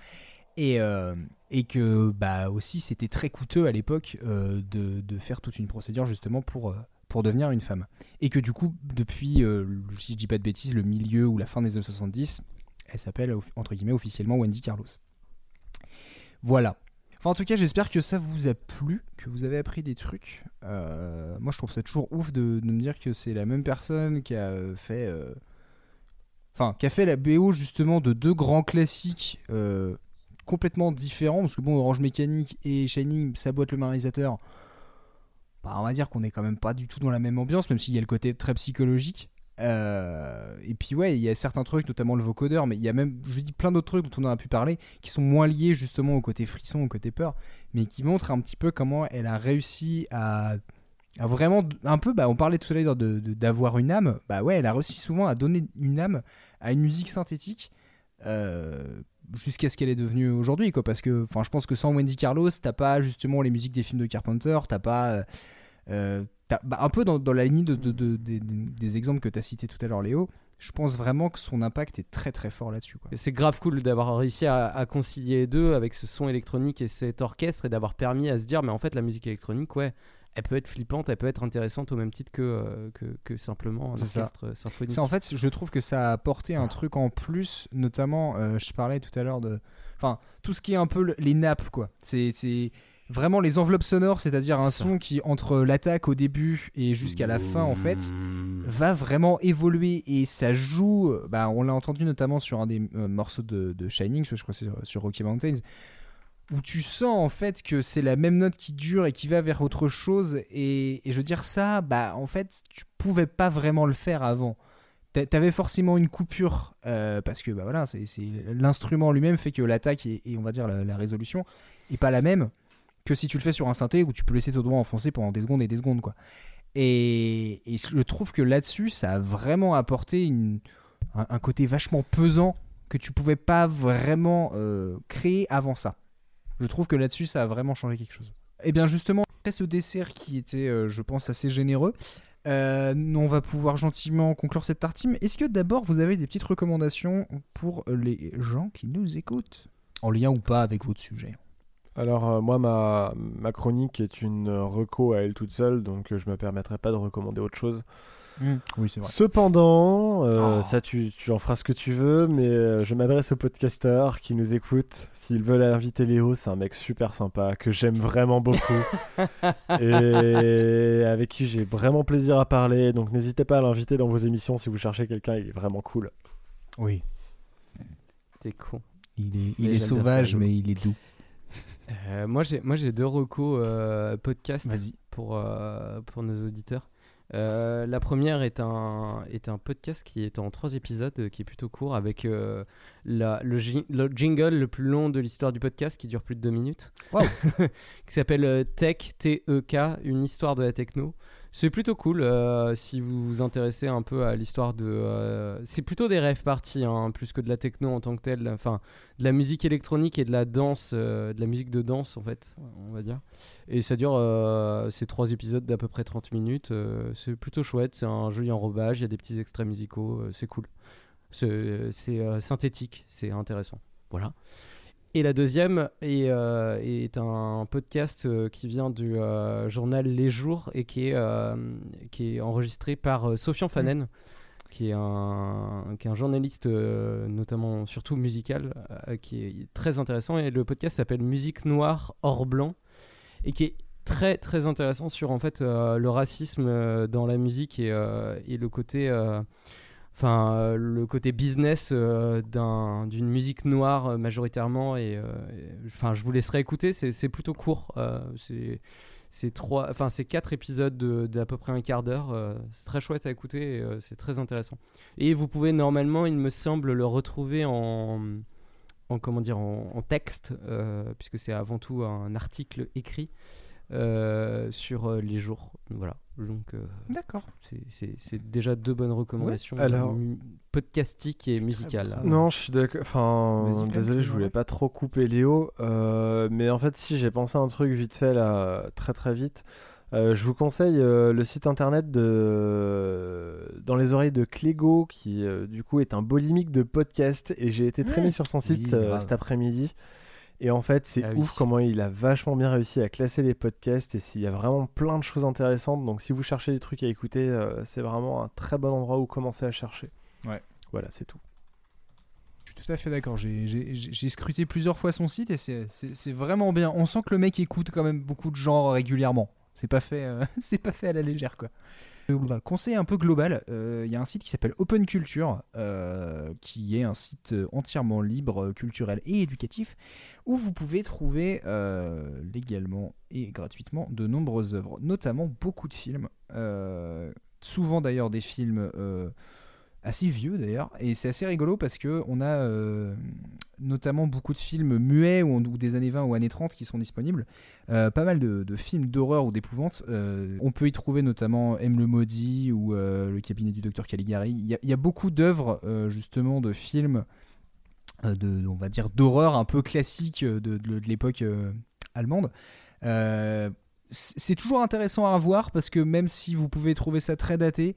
Et, euh, et que bah aussi c'était très coûteux à l'époque euh, de, de faire toute une procédure justement pour, euh, pour devenir une femme. Et que du coup depuis, si je dis pas de bêtises, le milieu ou la fin des années 70, elle s'appelle entre guillemets officiellement Wendy Carlos. Voilà. Enfin en tout cas j'espère que ça vous a plu, que vous avez appris des trucs. Moi je trouve ça toujours ouf de, de me dire que c'est la même personne qui a fait... Enfin, qui a fait la BO justement de deux grands classiques complètement différents, parce que bon, Orange Mécanique et Shining, ça boîte le même réalisateur. Bah, on va dire qu'on est quand même pas du tout dans la même ambiance, même s'il y a le côté très psychologique. Euh, et puis ouais, il y a certains trucs, notamment le vocodeur, mais il y a même, je dis plein d'autres trucs dont on a pu parler, qui sont moins liés justement au côté frisson, au côté peur, mais qui montrent un petit peu comment elle a réussi à, vraiment, un peu, bah, on parlait tout à l'heure de- d'avoir une âme, bah ouais, elle a réussi souvent à donner une âme à une musique synthétique. euh, jusqu'à ce qu'elle est devenue aujourd'hui quoi parce que enfin je pense que sans Wendy Carlos t'as pas justement les musiques des films de Carpenter t'as pas euh, euh, bah, un peu dans, dans la ligne de, de- de- des- exemples que t'as cités tout à l'heure Léo je pense vraiment que son impact est très très fort là-dessus C'est grave cool d'avoir réussi à, à concilier les deux avec ce son électronique et cet orchestre et d'avoir permis à se dire mais en fait la musique électronique ouais elle peut être flippante, elle peut être intéressante au même titre que, euh, que, que simplement un ça. orchestre euh, symphonique. En fait, je trouve que ça a apporté un truc en plus, notamment, euh, je parlais tout à l'heure de, enfin, tout ce qui est un peu le- les nappes, quoi. C'est, vraiment les enveloppes sonores, c'est-à-dire un ça. son qui entre l'attaque au début et jusqu'à la fin, en fait, va vraiment évoluer et ça joue. euh, Bah, on l'a entendu notamment sur un des euh, morceaux de, de Shining, je crois que c'est sur, sur Rocky Mountains. Où tu sens en fait que c'est la même note qui dure et qui va vers autre chose. Et, je veux dire, ça, bah en fait, tu pouvais pas vraiment le faire avant t'a- t'avais forcément une coupure euh, parce que bah voilà, l'instrument lui-même fait que l'attaque et, on va dire la, résolution est pas la même que si tu le fais sur un synthé où tu peux laisser ton doigt enfoncé pendant des secondes et des secondes quoi. Et, je trouve que là-dessus, ça a vraiment apporté un côté vachement pesant que tu pouvais pas vraiment euh, créer avant ça. Je trouve que là-dessus, ça a vraiment changé quelque chose. Et bien justement, après ce dessert qui était, euh, je pense, assez généreux, euh, on va pouvoir gentiment conclure cette tartine. Est-ce que d'abord, vous avez des petites recommandations pour les gens qui nous écoutent En lien ou pas avec votre sujet? Alors euh, moi ma, ma chronique est une reco à elle toute seule donc euh, je me permettrai pas de recommander autre chose. Oui, c'est vrai. Cependant, euh, Oh. ça tu, tu en feras ce que tu veux, mais euh, je m'adresse aux podcasteurs qui nous écoutent. S'ils veulent inviter Léo, c'est un mec super sympa que j'aime vraiment beaucoup et avec qui j'ai vraiment plaisir à parler. Donc n'hésitez pas à l'inviter dans vos émissions si vous cherchez quelqu'un, il est vraiment cool. Oui. T'es con. Il est, il est ça, sauvage, mais il est doux. Euh, moi, j'ai moi j'ai deux recos euh, podcasts Vas-y. pour euh, pour nos auditeurs. Euh, la première est un est un podcast qui est en trois épisodes, euh, qui est plutôt court, avec euh, la, le, jing- le jingle le plus long de l'histoire du podcast, qui dure plus de deux minutes, qui s'appelle Tech T E K, une histoire de la techno. C'est plutôt cool euh, si vous vous intéressez un peu à l'histoire de. euh, c'est plutôt des rêves parties, hein, plus que de la techno en tant que telle. Enfin, de la musique électronique et de la danse, euh, de la musique de danse en fait, on va dire. Et ça dure, c'est trois épisodes d'à peu près 30 minutes. c'est plutôt chouette, c'est un joli enrobage, il y a des petits extraits musicaux, c'est cool. C'est synthétique, c'est intéressant. Voilà. Et la deuxième est, euh, est un podcast euh, qui vient du euh, journal Les Jours et qui est, qui est enregistré par Sofian Fanen, qui, est un, qui est un journaliste, notamment surtout musical, qui est très intéressant. Et le podcast s'appelle Musique Noire hors blanc et qui est très très intéressant sur en fait le racisme dans la musique et, et le côté enfin euh, le côté business euh, d'un- d'une musique noire euh, majoritairement et enfin je vous laisserai écouter c'est plutôt court c'est trois enfin c'est quatre épisodes de- d'à peu près un quart d'heure c'est très chouette à écouter c'est très intéressant. Et vous pouvez normalement il me semble le retrouver en en comment dire en, texte puisque c'est avant tout un article écrit sur les jours voilà donc euh, D'accord. c'est- déjà deux bonnes recommandations alors- podcastiques et musicales Non, je suis d'accord. Enfin, désolé, je voulais pas trop couper Léo. euh, mais en fait, si j'ai pensé à un truc vite fait là, très très vite. Euh, je vous conseille euh, le site internet de Dans les oreilles de Clégo, qui euh, du coup est un bolimique de podcast. Et j'ai été traîné sur son site Oui, euh, cet après-midi. Et en fait, c'est Ah oui. ouf comment il a vachement bien réussi à classer les podcasts. Et s'il y a vraiment plein de choses intéressantes. Donc, si vous cherchez des trucs à écouter, euh, c'est vraiment un très bon endroit où commencer à chercher. Ouais. Voilà, c'est tout. Je suis tout à fait d'accord. J'ai- scruté plusieurs fois son site et c'est- vraiment bien. On sent que le mec écoute quand même beaucoup de genres régulièrement. C'est pas fait, euh, c'est pas fait à la légère quoi. Euh, bah, conseil un peu global, euh, il y a un site qui s'appelle Open Culture, euh, qui est un site euh, entièrement libre, euh, culturel et éducatif, où vous pouvez trouver euh, légalement et gratuitement de nombreuses œuvres, notamment beaucoup de films, euh, souvent d'ailleurs des films euh, assez vieux d'ailleurs, et c'est assez rigolo parce que on a euh, notamment beaucoup de films muets ou, des années 20 ou années 30 qui sont disponibles, Euh, pas mal de, films d'horreur ou d'épouvante. Euh, on peut y trouver notamment M le maudit ou le cabinet du docteur Caligari. Il y a, beaucoup d'œuvres justement de films de, on va dire d'horreur un peu classiques de, de- l'époque allemande. C'est toujours intéressant à voir parce que même si vous pouvez trouver ça très daté,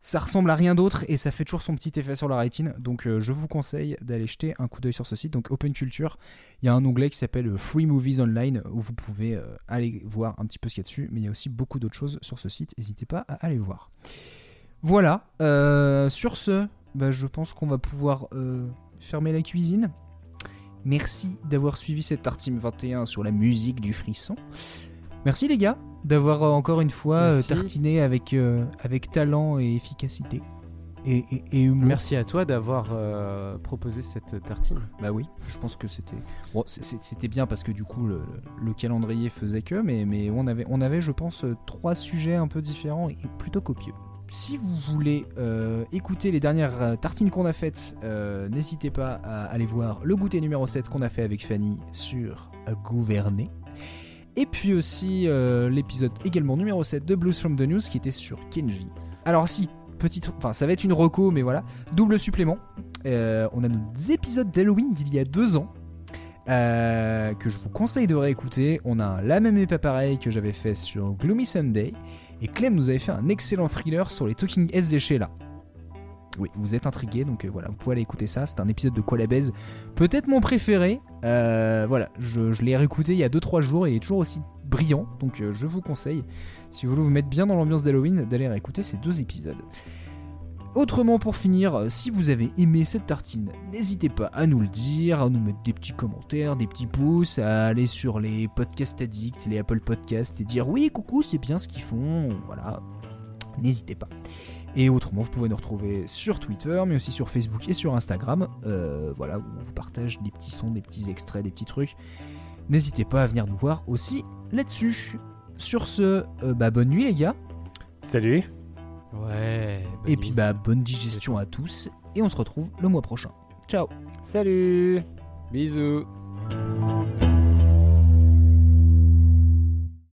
ça ressemble à rien d'autre et ça fait toujours son petit effet sur la rétine. Donc euh, je vous conseille d'aller jeter un coup d'œil sur ce site. Donc Open Culture, il y a un onglet qui s'appelle Free Movies Online où vous pouvez euh, aller voir un petit peu ce qu'il y a dessus. Mais il y a aussi beaucoup d'autres choses sur ce site. N'hésitez pas à aller voir. Voilà. euh, sur ce, bah, je pense qu'on va pouvoir fermer la cuisine. Merci d'avoir suivi cette Tartime 21 sur la musique du frisson. Merci les gars d'avoir euh, encore une fois euh, Merci. tartiné avec, euh, avec talent et efficacité. Et, et, et humour. Merci à toi d'avoir euh, proposé cette tartine. Bah oui, je pense que c'était bon, c'était bien parce que du coup le, le calendrier faisait que, mais, mais on avait on avait je pense trois sujets un peu différents et plutôt copieux. si vous voulez euh, écouter les dernières tartines qu'on a faites, euh, n'hésitez pas à aller voir le goûter numéro 7 qu'on a fait avec Fanny sur Gouverner. Et puis aussi euh, l'épisode également numéro 7 de Blues from the News qui était sur Kenji. Alors si, petite, enfin ça va être une reco, mais voilà, double supplément. Euh, on a nos épisodes d'Halloween d'il y a deux ans. euh, que je vous conseille de réécouter. On a La même pas pareil que j'avais fait sur Gloomy Sunday. Et Clem nous avait fait un excellent thriller sur les Talking Heads des Sheila. Oui, vous êtes intrigué, donc euh, voilà, vous pouvez aller écouter ça. C'est un épisode de Quoi peut-être mon préféré. Euh, voilà, je, l'ai réécouté il y a 2-3 jours et il est toujours aussi brillant, donc euh, je vous conseille, si vous voulez vous mettre bien dans l'ambiance d'Halloween, d'aller réécouter ces deux épisodes. Autrement, pour finir, si vous avez aimé cette tartine, n'hésitez pas à nous le dire, à nous mettre des petits commentaires, des petits pouces, à aller sur les podcasts addicts, les Apple Podcasts et dire oui, coucou, c'est bien ce qu'ils font. Voilà, n'hésitez pas. Et autrement, vous pouvez nous retrouver sur Twitter, mais aussi sur Facebook et sur Instagram. Euh, voilà, où on vous partage des petits sons, des petits extraits, des petits trucs. N'hésitez pas à venir nous voir aussi là-dessus. Sur ce, euh, bah, bonne nuit les gars. Salut. Ouais. Et puis bah bonne digestion à tous et on se retrouve le mois prochain. Ciao. Salut. Bisous. Bisous.